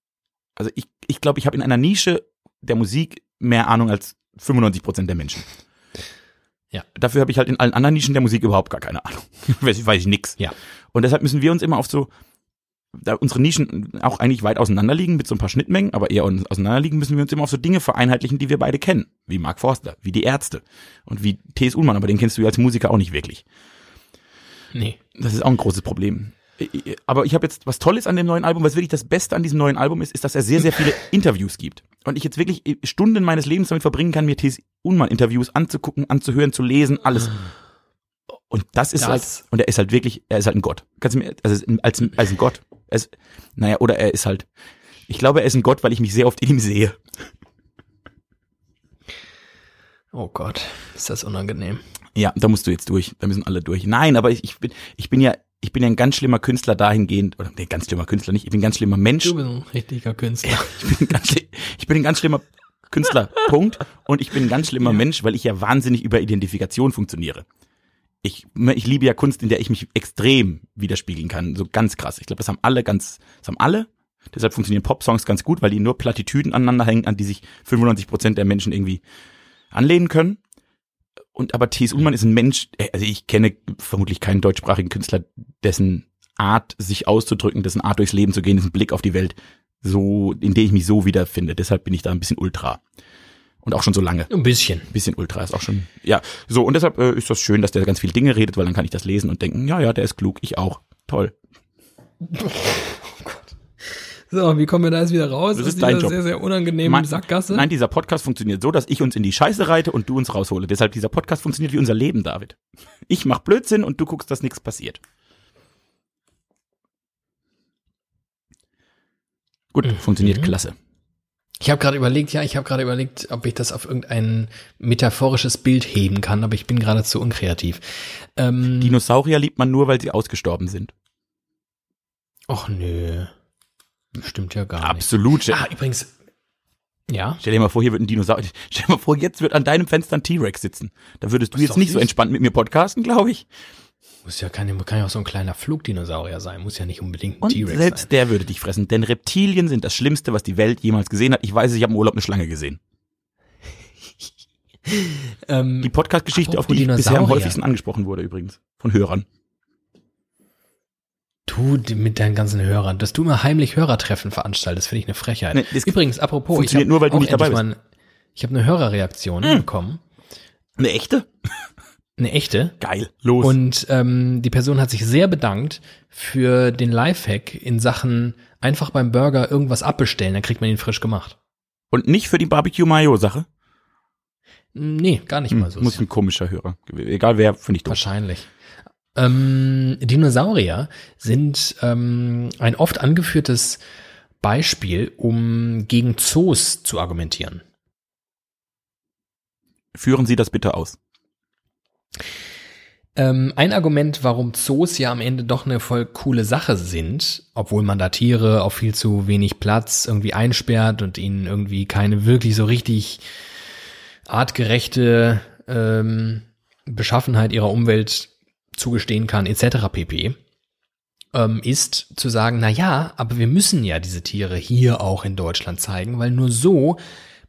Also ich, ich glaube, ich habe in einer Nische der Musik mehr Ahnung als 95 Prozent der Menschen. Ja. Dafür habe ich halt in allen anderen Nischen der Musik überhaupt gar keine Ahnung. weiß, ich- weiß ich nix. Ja. Und deshalb müssen wir uns immer auf so, da unsere Nischen auch eigentlich weit auseinander liegen mit so ein paar Schnittmengen, aber eher auseinander liegen, müssen wir uns immer auf so Dinge vereinheitlichen, die wir beide kennen. Wie Mark Forster, wie die Ärzte und wie T.S. Ullmann, aber den kennst du ja als Musiker auch nicht wirklich. Nee. Das ist auch ein großes Problem. Aber ich habe jetzt was Tolles an dem neuen Album, was wirklich das Beste an diesem neuen Album ist, ist, dass er sehr, sehr viele Interviews gibt. Und ich jetzt wirklich Stunden meines Lebens damit verbringen kann, mir T.S. Ullmann-Interviews anzugucken, anzuhören, zu lesen, alles. Und das ist Das- halt, und er ist halt wirklich, er ist halt ein Gott. Kannst du mir, also als, als ein Gott. Er ist, naja, oder er ist halt, ich glaube, er ist ein Gott, weil ich mich sehr oft in ihm sehe. Oh Gott, ist das unangenehm. Ja, da musst du jetzt durch. Da müssen alle durch. Nein, aber ich, ich bin, ich bin ja, ich bin ja ein ganz schlimmer Künstler dahingehend, oder nee, ganz schlimmer Künstler nicht, ich bin ein ganz schlimmer Mensch. Du bist ein richtiger Künstler. Ich bin ein ganz, ich bin ein ganz schlimmer Künstler, Punkt. Und ich bin ein ganz schlimmer Mensch, weil ich ja wahnsinnig über Identifikation funktioniere. Ich, ich liebe ja Kunst, in der ich mich extrem widerspiegeln kann, so ganz krass. Ich glaube, das haben alle ganz, das haben alle. Deshalb funktionieren Popsongs ganz gut, weil die nur Plattitüden aneinander hängen, an die sich 95 Prozent der Menschen irgendwie anlehnen können. Und aber T.S. Ullmann ist ein Mensch, äh, also ich kenne vermutlich keinen deutschsprachigen Künstler, dessen Art, sich auszudrücken, dessen Art durchs Leben zu gehen, dessen Blick auf die Welt, so, in der ich mich so wiederfinde. Deshalb bin ich da ein bisschen ultra. Und auch schon so lange. Ein bisschen. Ein bisschen ultra ist auch schon. Ja, so, und deshalb äh, ist das schön, dass der ganz viele Dinge redet, weil dann kann ich das lesen und denken, ja, ja, der ist klug, ich auch. Toll. So, wie kommen wir da jetzt wieder raus? Das ist dein Job. sehr, sehr unangenehmen Mein- Sackgasse? Nein, dieser Podcast funktioniert so, dass ich uns in die Scheiße reite und du uns raushole. Deshalb dieser Podcast funktioniert wie unser Leben, David. Ich mach Blödsinn und du guckst, dass nichts passiert. Gut, funktioniert klasse. Ich habe gerade überlegt, ja, ich habe gerade überlegt, ob ich das auf irgendein metaphorisches Bild heben kann, aber ich bin gerade zu unkreativ. Ähm, Dinosaurier liebt man nur, weil sie ausgestorben sind. Och nö. Stimmt ja gar nicht. Absolut. Stell, Ah, übrigens. Ja. stell dir mal vor, hier wird ein Dinosaurier. Stell dir mal vor, jetzt wird an deinem Fenster ein T-Rex sitzen. Da würdest du Ist jetzt nicht so entspannt mit mir podcasten, glaube ich. Muss ja, ja- kann ja auch so ein kleiner Flugdinosaurier sein. Muss ja nicht unbedingt ein Und T-Rex selbst sein. der würde dich fressen, denn Reptilien sind das Schlimmste, was die Welt jemals gesehen hat. Ich weiß, es, ich habe im Urlaub eine Schlange gesehen. Ähm, Die Podcast-Geschichte, auf die ich bisher am häufigsten angesprochen wurde übrigens. Von Hörern. Du mit deinen ganzen Hörern, dass du immer heimlich Hörertreffen veranstaltest, finde ich eine Frechheit. Nee, Übrigens, apropos, ich funktioniert hab nur, weil du nicht dabei endlich mal Ich habe eine Hörerreaktion Hm. bekommen. Eine echte? Eine echte. Geil. Los. Und ähm, die Person hat sich sehr bedankt für den Lifehack in Sachen einfach beim Burger irgendwas abbestellen, dann kriegt man ihn frisch gemacht. Und nicht für die Barbecue-Mayo-Sache? Nee, gar nicht mal so. Hm, muss ein komischer Hörer. Egal wer, finde ich doof. Wahrscheinlich. Ähm, Dinosaurier sind ähm, ein oft angeführtes Beispiel, um gegen Zoos zu argumentieren. Führen Sie das bitte aus. Ähm, ein Argument, warum Zoos ja am Ende doch eine voll coole Sache sind, obwohl man da Tiere auf viel zu wenig Platz irgendwie einsperrt und ihnen irgendwie keine wirklich so richtig artgerechte ähm, Beschaffenheit ihrer Umwelt zugestehen kann, etc. pp. Ähm, ist zu sagen, na ja, aber wir müssen ja diese Tiere hier auch in Deutschland zeigen, weil nur so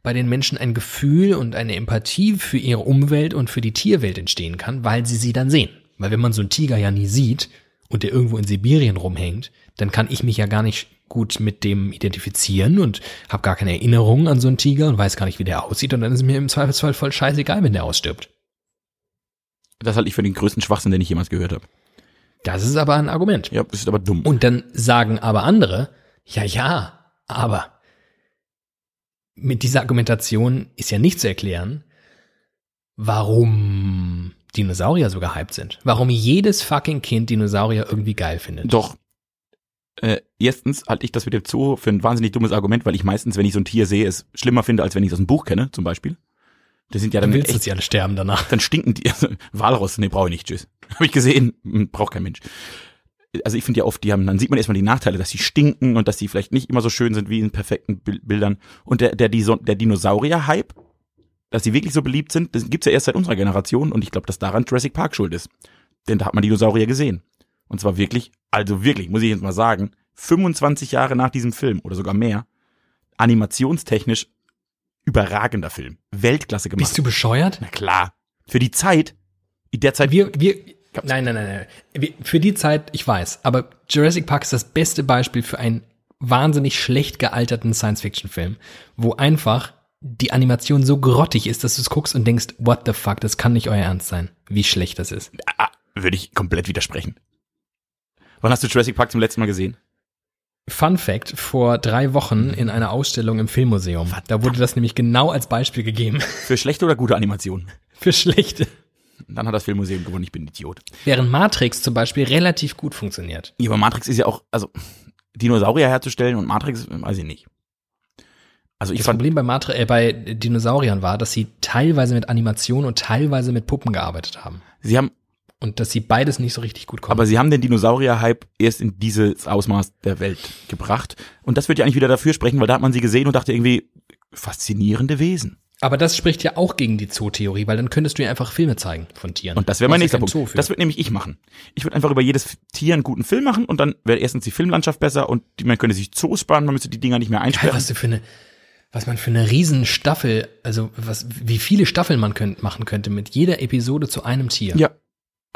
bei den Menschen ein Gefühl und eine Empathie für ihre Umwelt und für die Tierwelt entstehen kann, weil sie sie dann sehen. Weil wenn man so einen Tiger ja nie sieht und der irgendwo in Sibirien rumhängt, dann kann ich mich ja gar nicht gut mit dem identifizieren und habe gar keine Erinnerungen an so einen Tiger und weiß gar nicht, wie der aussieht und dann ist mir im Zweifelsfall voll scheißegal, wenn der ausstirbt. Das halte ich für den größten Schwachsinn, den ich jemals gehört habe. Das ist aber ein Argument. Ja, das ist aber dumm. Und dann sagen aber andere, ja, ja, aber mit dieser Argumentation ist ja nicht zu erklären, warum Dinosaurier so gehypt sind. Warum jedes fucking Kind Dinosaurier irgendwie geil findet. Doch. Äh, erstens halte ich das mit dem Zoo für ein wahnsinnig dummes Argument, weil ich meistens, wenn ich so ein Tier sehe, es schlimmer finde, als wenn ich es aus dem Buch kenne, zum Beispiel. Das sind ja dann du willst, echt, dass sie alle sterben danach. dann stinken die. Also, Walross, nee, brauche ich nicht, tschüss. Habe ich gesehen, hm, braucht kein Mensch. Also ich finde ja oft, die haben, dann sieht man erstmal die Nachteile, dass sie stinken und dass die vielleicht nicht immer so schön sind wie in perfekten Bil- Bildern. Und der, der, der Dinosaurier-Hype, dass sie wirklich so beliebt sind, das gibt's ja erst seit unserer Generation und ich glaube, dass daran Jurassic Park schuld ist. Denn da hat man Dinosaurier gesehen. Und zwar wirklich, also wirklich, muss ich jetzt mal sagen, 25 Jahre nach diesem Film oder sogar mehr, animationstechnisch überragender Film. Weltklasse gemacht. Bist du bescheuert? Na klar. Für die Zeit, in der Zeit, Wir, wir, nein, nein, nein, nein. Für die Zeit, ich weiß, aber Jurassic Park ist das beste Beispiel für einen wahnsinnig schlecht gealterten Science-Fiction-Film, wo einfach die Animation so grottig ist, dass du es guckst und denkst, what the fuck, das kann nicht euer Ernst sein, wie schlecht das ist. ah, würde ich komplett widersprechen. Wann hast du Jurassic Park zum letzten Mal gesehen? Fun Fact, vor drei Wochen in einer Ausstellung im Filmmuseum. Da wurde das nämlich genau als Beispiel gegeben Für schlechte oder gute Animationen? für schlechte. Dann hat das Filmmuseum gewonnen, ich bin ein Idiot. Während Matrix zum Beispiel relativ gut funktioniert. Ja, aber Matrix ist ja auch, also Dinosaurier herzustellen und Matrix, weiß ich nicht. Also ich Das Problem bei, Matra äh, bei Dinosauriern war, dass sie teilweise mit Animation und teilweise mit Puppen gearbeitet haben. sie haben, Und dass sie beides nicht so richtig gut konnten. aber sie haben den Dinosaurier-Hype erst in dieses Ausmaß der Welt gebracht. Und das wird ja eigentlich wieder dafür sprechen, weil da hat man sie gesehen und dachte irgendwie, faszinierende Wesen. Aber das spricht ja auch gegen die Zootheorie, weil dann könntest du ja einfach Filme zeigen von Tieren. Und das wäre mein nächster Punkt. Zoo für. Das wird nämlich ich machen. Ich würde einfach über jedes Tier einen guten Film machen und dann wäre erstens die Filmlandschaft besser und die, man könnte sich Zoos sparen, man müsste die Dinger nicht mehr Geil, einsperren. was du für eine, was man für eine Riesenstaffel, also was, wie viele Staffeln man könnt, machen könnte mit jeder Episode zu einem Tier. Ja.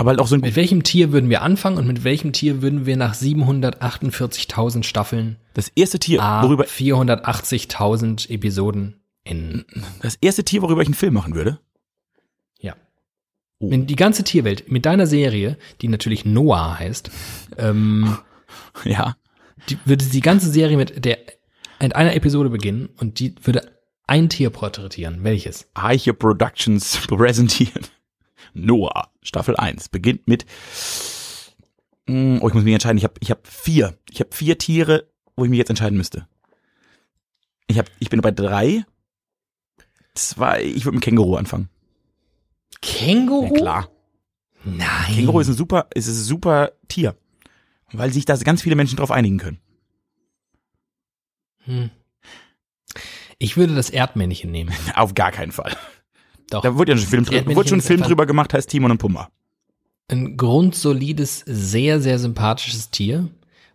Aber halt auch so ein Mit welchem Tier würden wir anfangen und mit welchem Tier würden wir nach 748.000 Staffeln, das erste Tier, a worüber 480.000 Episoden enden? das erste Tier, worüber ich einen Film machen würde. Ja. Oh. Wenn die ganze Tierwelt mit deiner Serie, die natürlich Noah heißt, ähm, Ja. die, würde die ganze Serie mit der in einer Episode beginnen und die würde ein Tier porträtieren. Welches? Eiche Productions präsentiert. Noah, Staffel 1, beginnt mit Mm, Oh, ich muss mich entscheiden. Ich habe ich hab vier. Ich habe vier Tiere, wo ich mich jetzt entscheiden müsste. Ich, hab, ich bin bei drei. Zwei, ich würde mit Känguru anfangen. Känguru? Ja, klar. Nein. Känguru ist ein super, ist ein super Tier. Weil sich da ganz viele Menschen drauf einigen können. Hm. Ich würde das Erdmännchen nehmen. Auf gar keinen Fall. Doch. Da wurde ja schon ein Film, drü- wurde schon ein Film drüber gemacht, heißt Timon und Pumba. Ein grundsolides, sehr, sehr sympathisches Tier,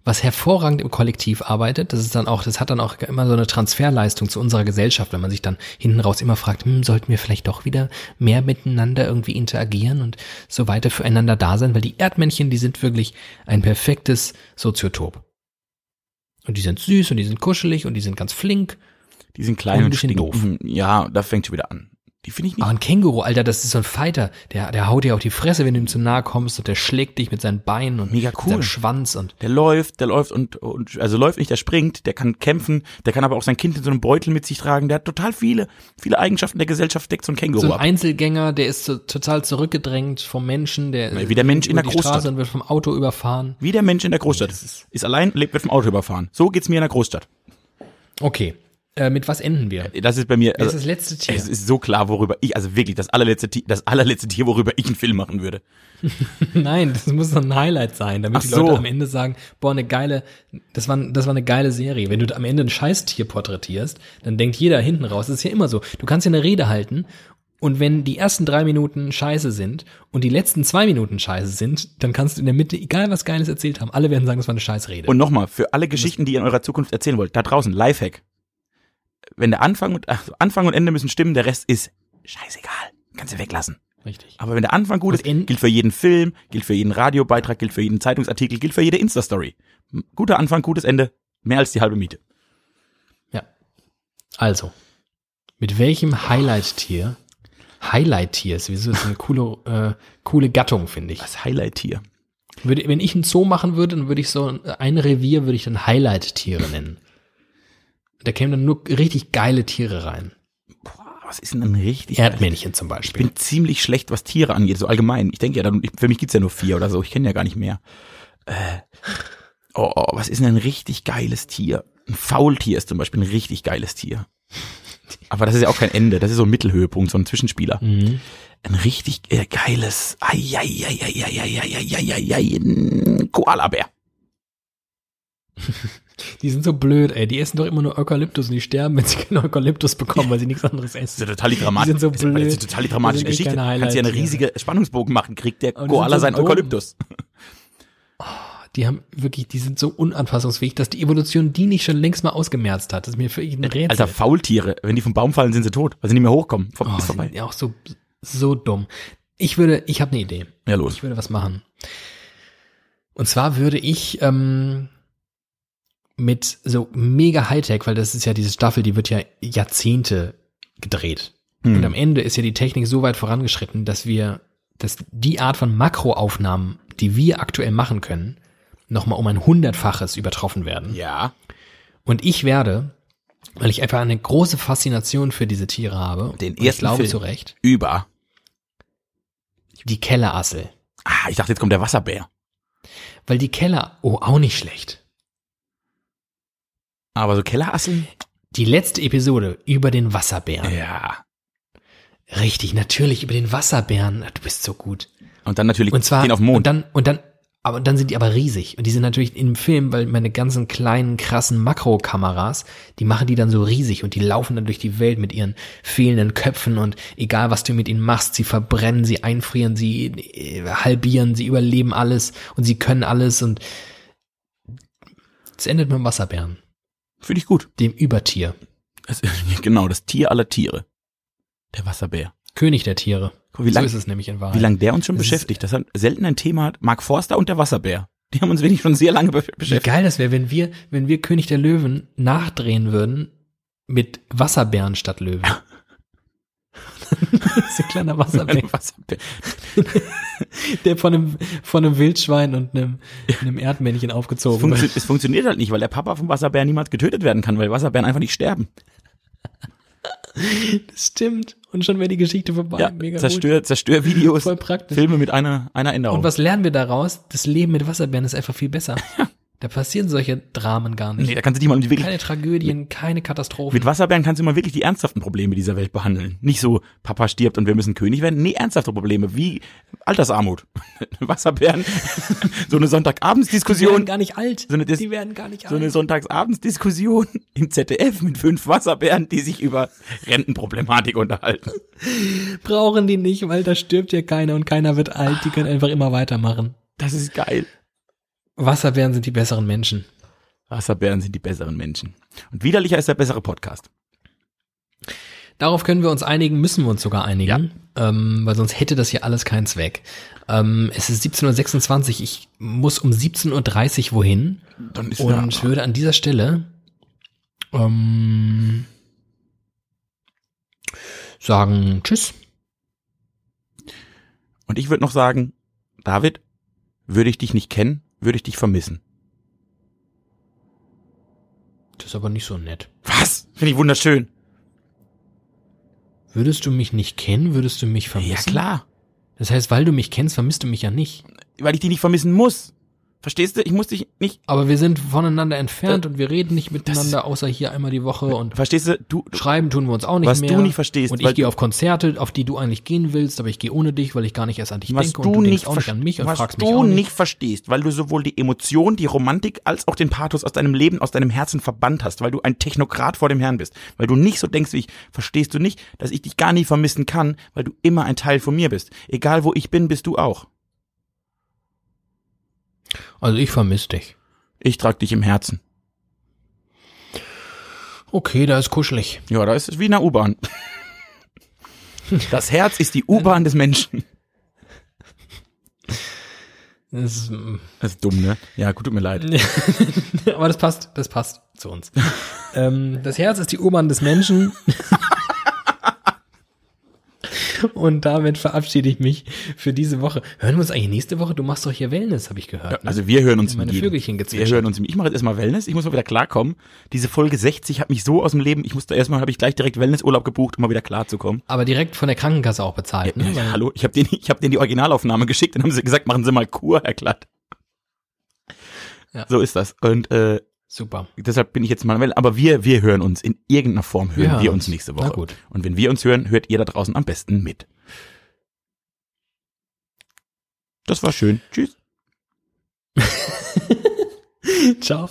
was hervorragend im Kollektiv arbeitet. Das ist dann auch, das hat dann auch immer so eine Transferleistung zu unserer Gesellschaft, wenn man sich dann hinten raus immer fragt, hm, sollten wir vielleicht doch wieder mehr miteinander irgendwie interagieren und so weiter füreinander da sein, weil die Erdmännchen, die sind wirklich ein perfektes Soziotop. Und die sind süß und die sind kuschelig und die sind ganz flink. Die sind klein Und und, doof. Ja, da fängt schon wieder an. Die finde ich nicht. Aber ein Känguru, Alter, das ist so ein Fighter. Der, der haut dir auf die Fresse, wenn du ihm zu nahe kommst und der schlägt dich mit seinen Beinen und Mega mit cool. seinem Schwanz und Der läuft, der läuft und, und also läuft nicht, der springt, der kann kämpfen, der kann aber auch sein Kind in so einem Beutel mit sich tragen. Der hat total viele, viele Eigenschaften der Gesellschaft, deckt so ein Känguru so ein ab. Einzelgänger, der ist so, total zurückgedrängt vom Menschen, der Wie der Mensch in der Großstadt. Straße und wird vom Auto überfahren. Wie der Mensch in der Großstadt. ist- ist allein, lebt, wird vom Auto überfahren. So geht's mir in der Großstadt. Okay, äh, mit was enden wir? Das ist bei mir, Wer ist also, das letzte Tier? es ist so klar, worüber ich, also wirklich, das allerletzte Tier, das allerletzte Tier, worüber ich einen Film machen würde. Nein, das muss ein Highlight sein, damit Ach die Leute so. am Ende sagen, boah, eine geile, das war, das war eine geile Serie. Wenn du am Ende ein Scheißtier porträtierst, dann denkt jeder hinten raus, das ist ja immer so. Du kannst ja eine Rede halten und wenn die ersten drei Minuten scheiße sind und die letzten zwei Minuten scheiße sind, dann kannst du in der Mitte, egal was Geiles erzählt haben, alle werden sagen, das war eine Scheißrede. Und nochmal, für alle Geschichten, die ihr in eurer Zukunft erzählen wollt, da draußen, Lifehack. Wenn der Anfang und, also Anfang und Ende müssen stimmen, der Rest ist scheißegal. Kannst du weglassen. Richtig. Aber wenn der Anfang gut Und ist, gilt für jeden Film, gilt für jeden Radiobeitrag, gilt für jeden Zeitungsartikel, gilt für jede Insta-Story. Guter Anfang, gutes Ende, mehr als die halbe Miete. Ja. Also, mit welchem Highlight-Tier, Highlight-Tier ist sowieso eine coole, äh, coole Gattung, finde ich. Das Highlight-Tier. Würde, wenn ich ein Zoo machen würde, dann würde ich so ein Revier würde ich dann Highlight-Tiere nennen. Da kämen dann nur richtig geile Tiere rein. Boah, was ist denn ein richtig? Erdmännchen zum Beispiel. Ich bin ziemlich schlecht, was Tiere angeht, so allgemein. Ich denke ja, für mich gibt's ja nur vier oder so. Ich kenne ja gar nicht mehr. Äh, oh, oh, was ist denn ein richtig geiles Tier? Ein Faultier ist zum Beispiel ein richtig geiles Tier. Aber das ist ja auch kein Ende. Das ist so ein Mittelhöhepunkt, so ein Zwischenspieler. Mhm. Ein richtig äh, geiles Koalabär. Die sind so blöd, ey. Die essen doch immer nur Eukalyptus und die sterben, wenn sie keinen Eukalyptus bekommen, weil sie nichts anderes Das ist essen. ja total die Dramatik. Die sind so das ist aber- das ist blöd. eine total dramatische Geschichte. Kannst ja eine riesige Spannungsbogen machen, kriegt der Koala so sein dumm. Eukalyptus. Die haben wirklich, die sind so unanpassungsfähig, dass die Evolution die nicht schon längst mal ausgemerzt hat. Das ist mir für ein Rätsel. Alter, Faultiere, wenn die vom Baum fallen, sind sie tot, weil sie nicht mehr hochkommen. Vor, oh, ist sind vorbei. ja auch so, so dumm. Ich würde, ich habe eine Idee. Ja, los. Ich würde was machen. Und zwar würde ich ähm, mit so mega Hightech, weil das ist ja diese Staffel, die wird ja Jahrzehnte gedreht. Hm. Und am Ende ist ja die Technik so weit vorangeschritten, dass wir, dass die Art von Makroaufnahmen, die wir aktuell machen können, nochmal um ein hundertfaches übertroffen werden. Ja. Und ich werde, weil ich einfach eine große Faszination für diese Tiere habe, Den und ich ersten glaube Film. zu Recht, Über. die Kellerassel. Ah, ich dachte, jetzt kommt der Wasserbär. Weil die Keller, oh, auch nicht schlecht. Aber so Kellerasseln? Die letzte Episode über den Wasserbären. Ja. Richtig, natürlich über den Wasserbären. Du bist so gut. Und dann natürlich Und zwar, den auf dem und Mond. dann, und dann, aber dann sind die aber riesig. Und die sind natürlich im Film, weil meine ganzen kleinen, krassen Makrokameras, die machen die dann so riesig und die laufen dann durch die Welt mit ihren fehlenden Köpfen und egal was du mit ihnen machst, sie verbrennen, sie einfrieren, sie äh, halbieren, sie überleben alles und sie können alles und es endet mit dem Wasserbären, Finde ich gut. dem Übertier, Das, genau, das Tier aller Tiere. Der Wasserbär. König der Tiere. Guck, wie so lang- ist es nämlich in Wahrheit. Wie lange der uns schon Das beschäftigt. Das hat selten ein Thema hat. Mark Forster und der Wasserbär. Die haben uns wirklich schon sehr lange be Wie beschäftigt. geil das wäre, wenn wir, wenn wir König der Löwen nachdrehen würden mit Wasserbären statt Löwen. das ist ein kleiner Wasserbär, Wasserbär. der von einem, von einem Wildschwein und einem, einem Erdmännchen Es, aufgezogen funktio wird. es funktioniert halt nicht, weil der Papa vom Wasserbär niemals getötet werden kann, weil Wasserbären einfach nicht sterben. Das stimmt. Und schon wäre die Geschichte vorbei. Ja, Mega gut. zerstör, zerstör Videos, Voll praktisch. Filme mit einer, einer Änderung. Und was lernen wir daraus? Das Leben mit Wasserbären ist einfach viel besser. Da passieren solche Dramen gar nicht. nee, da kannst du dich mal um die wirklich, Keine Tragödien, keine Katastrophen. mit Wasserbären kannst du mal wirklich die ernsthaften Probleme dieser Welt behandeln. Nicht so, Papa stirbt und wir müssen König werden. Nee, ernsthafte Probleme, wie Altersarmut. Wasserbären, so eine die werden Sonntagabendsdiskussion, gar nicht alt. So eine Dis- die werden gar nicht so eine alt. Sonntagsabendsdiskussion im ZDF mit fünf Wasserbären, die sich über Rentenproblematik unterhalten. Brauchen die nicht, weil da stirbt ja keiner und keiner wird alt. Die können einfach immer weitermachen. Das ist geil. Wasserbären sind die besseren Menschen. Wasserbären sind die besseren Menschen. Und widerlicher ist der bessere Podcast. Darauf können wir uns einigen, müssen wir uns sogar einigen, ähm, weil sonst hätte das hier alles keinen Zweck. Ähm, es ist 17.26 Uhr, ich muss um 17.30 Uhr wohin Dann ist und würde an dieser Stelle ähm, sagen Tschüss. Und ich würde noch sagen, David, würde ich dich nicht kennen, würde ich dich vermissen. Das ist aber nicht so nett. Was? Finde ich wunderschön. Würdest du mich nicht kennen, würdest du mich vermissen? Ja, klar. Das heißt, weil du mich kennst, vermisst du mich ja nicht. Weil ich dich nicht vermissen muss. Verstehst du? Ich muss dich nicht. Aber wir sind voneinander entfernt Das- und wir reden nicht miteinander, außer hier einmal die Woche und Verstehst du? Du, du schreiben tun wir uns auch nicht Was mehr. du nicht verstehst, Und ich gehe du- auf Konzerte, auf die du eigentlich gehen willst, aber ich gehe ohne dich, weil ich gar nicht erst an dich was denke du und du nicht, auch nicht an mich und was fragst du mich auch nicht. nicht verstehst, weil du sowohl die Emotion, die Romantik als auch den Pathos aus deinem Leben, aus deinem Herzen verbannt hast, weil du ein Technokrat vor dem Herrn bist, weil du nicht so denkst wie ich, verstehst du nicht, dass ich dich gar nie vermissen kann, weil du immer ein Teil von mir bist. Egal wo ich bin, bist du auch. Also ich vermisse dich. Ich trag dich im Herzen. Okay, da ist kuschelig. Ja, da ist es wie in der U-Bahn. Das Herz ist die U-Bahn des Menschen. Das ist, mm, Das ist dumm, ne? Ja, gut, tut mir leid. aber das passt, das passt zu uns. ähm, das Herz ist die Urbahn des Menschen. Und damit verabschiede ich mich für diese Woche. Hören wir uns eigentlich nächste Woche? Du machst doch hier Wellness, habe ich gehört. ne? Also wir hören uns Meine im Vögelchen Wir hören uns im Ich mache jetzt erstmal Wellness. Ich muss mal wieder klarkommen. Diese Folge 60 hat mich so aus dem Leben. Ich musste erstmal, habe ich gleich direkt Wellnessurlaub gebucht, um mal wieder klarzukommen. Aber direkt von der Krankenkasse auch bezahlt, ne? Ja, hallo, ich habe denen, ich habe denen die Originalaufnahme geschickt, dann haben sie gesagt, machen Sie mal Kur, Herr Glatt. Ja. So ist das. Und äh, Super. deshalb bin ich jetzt mal, aber wir, wir hören uns in irgendeiner Form hören wir, hören uns nächste Na Woche. gut. Und wenn wir uns hören, hört ihr da draußen am besten mit. Das war schön. Tschüss. Ciao.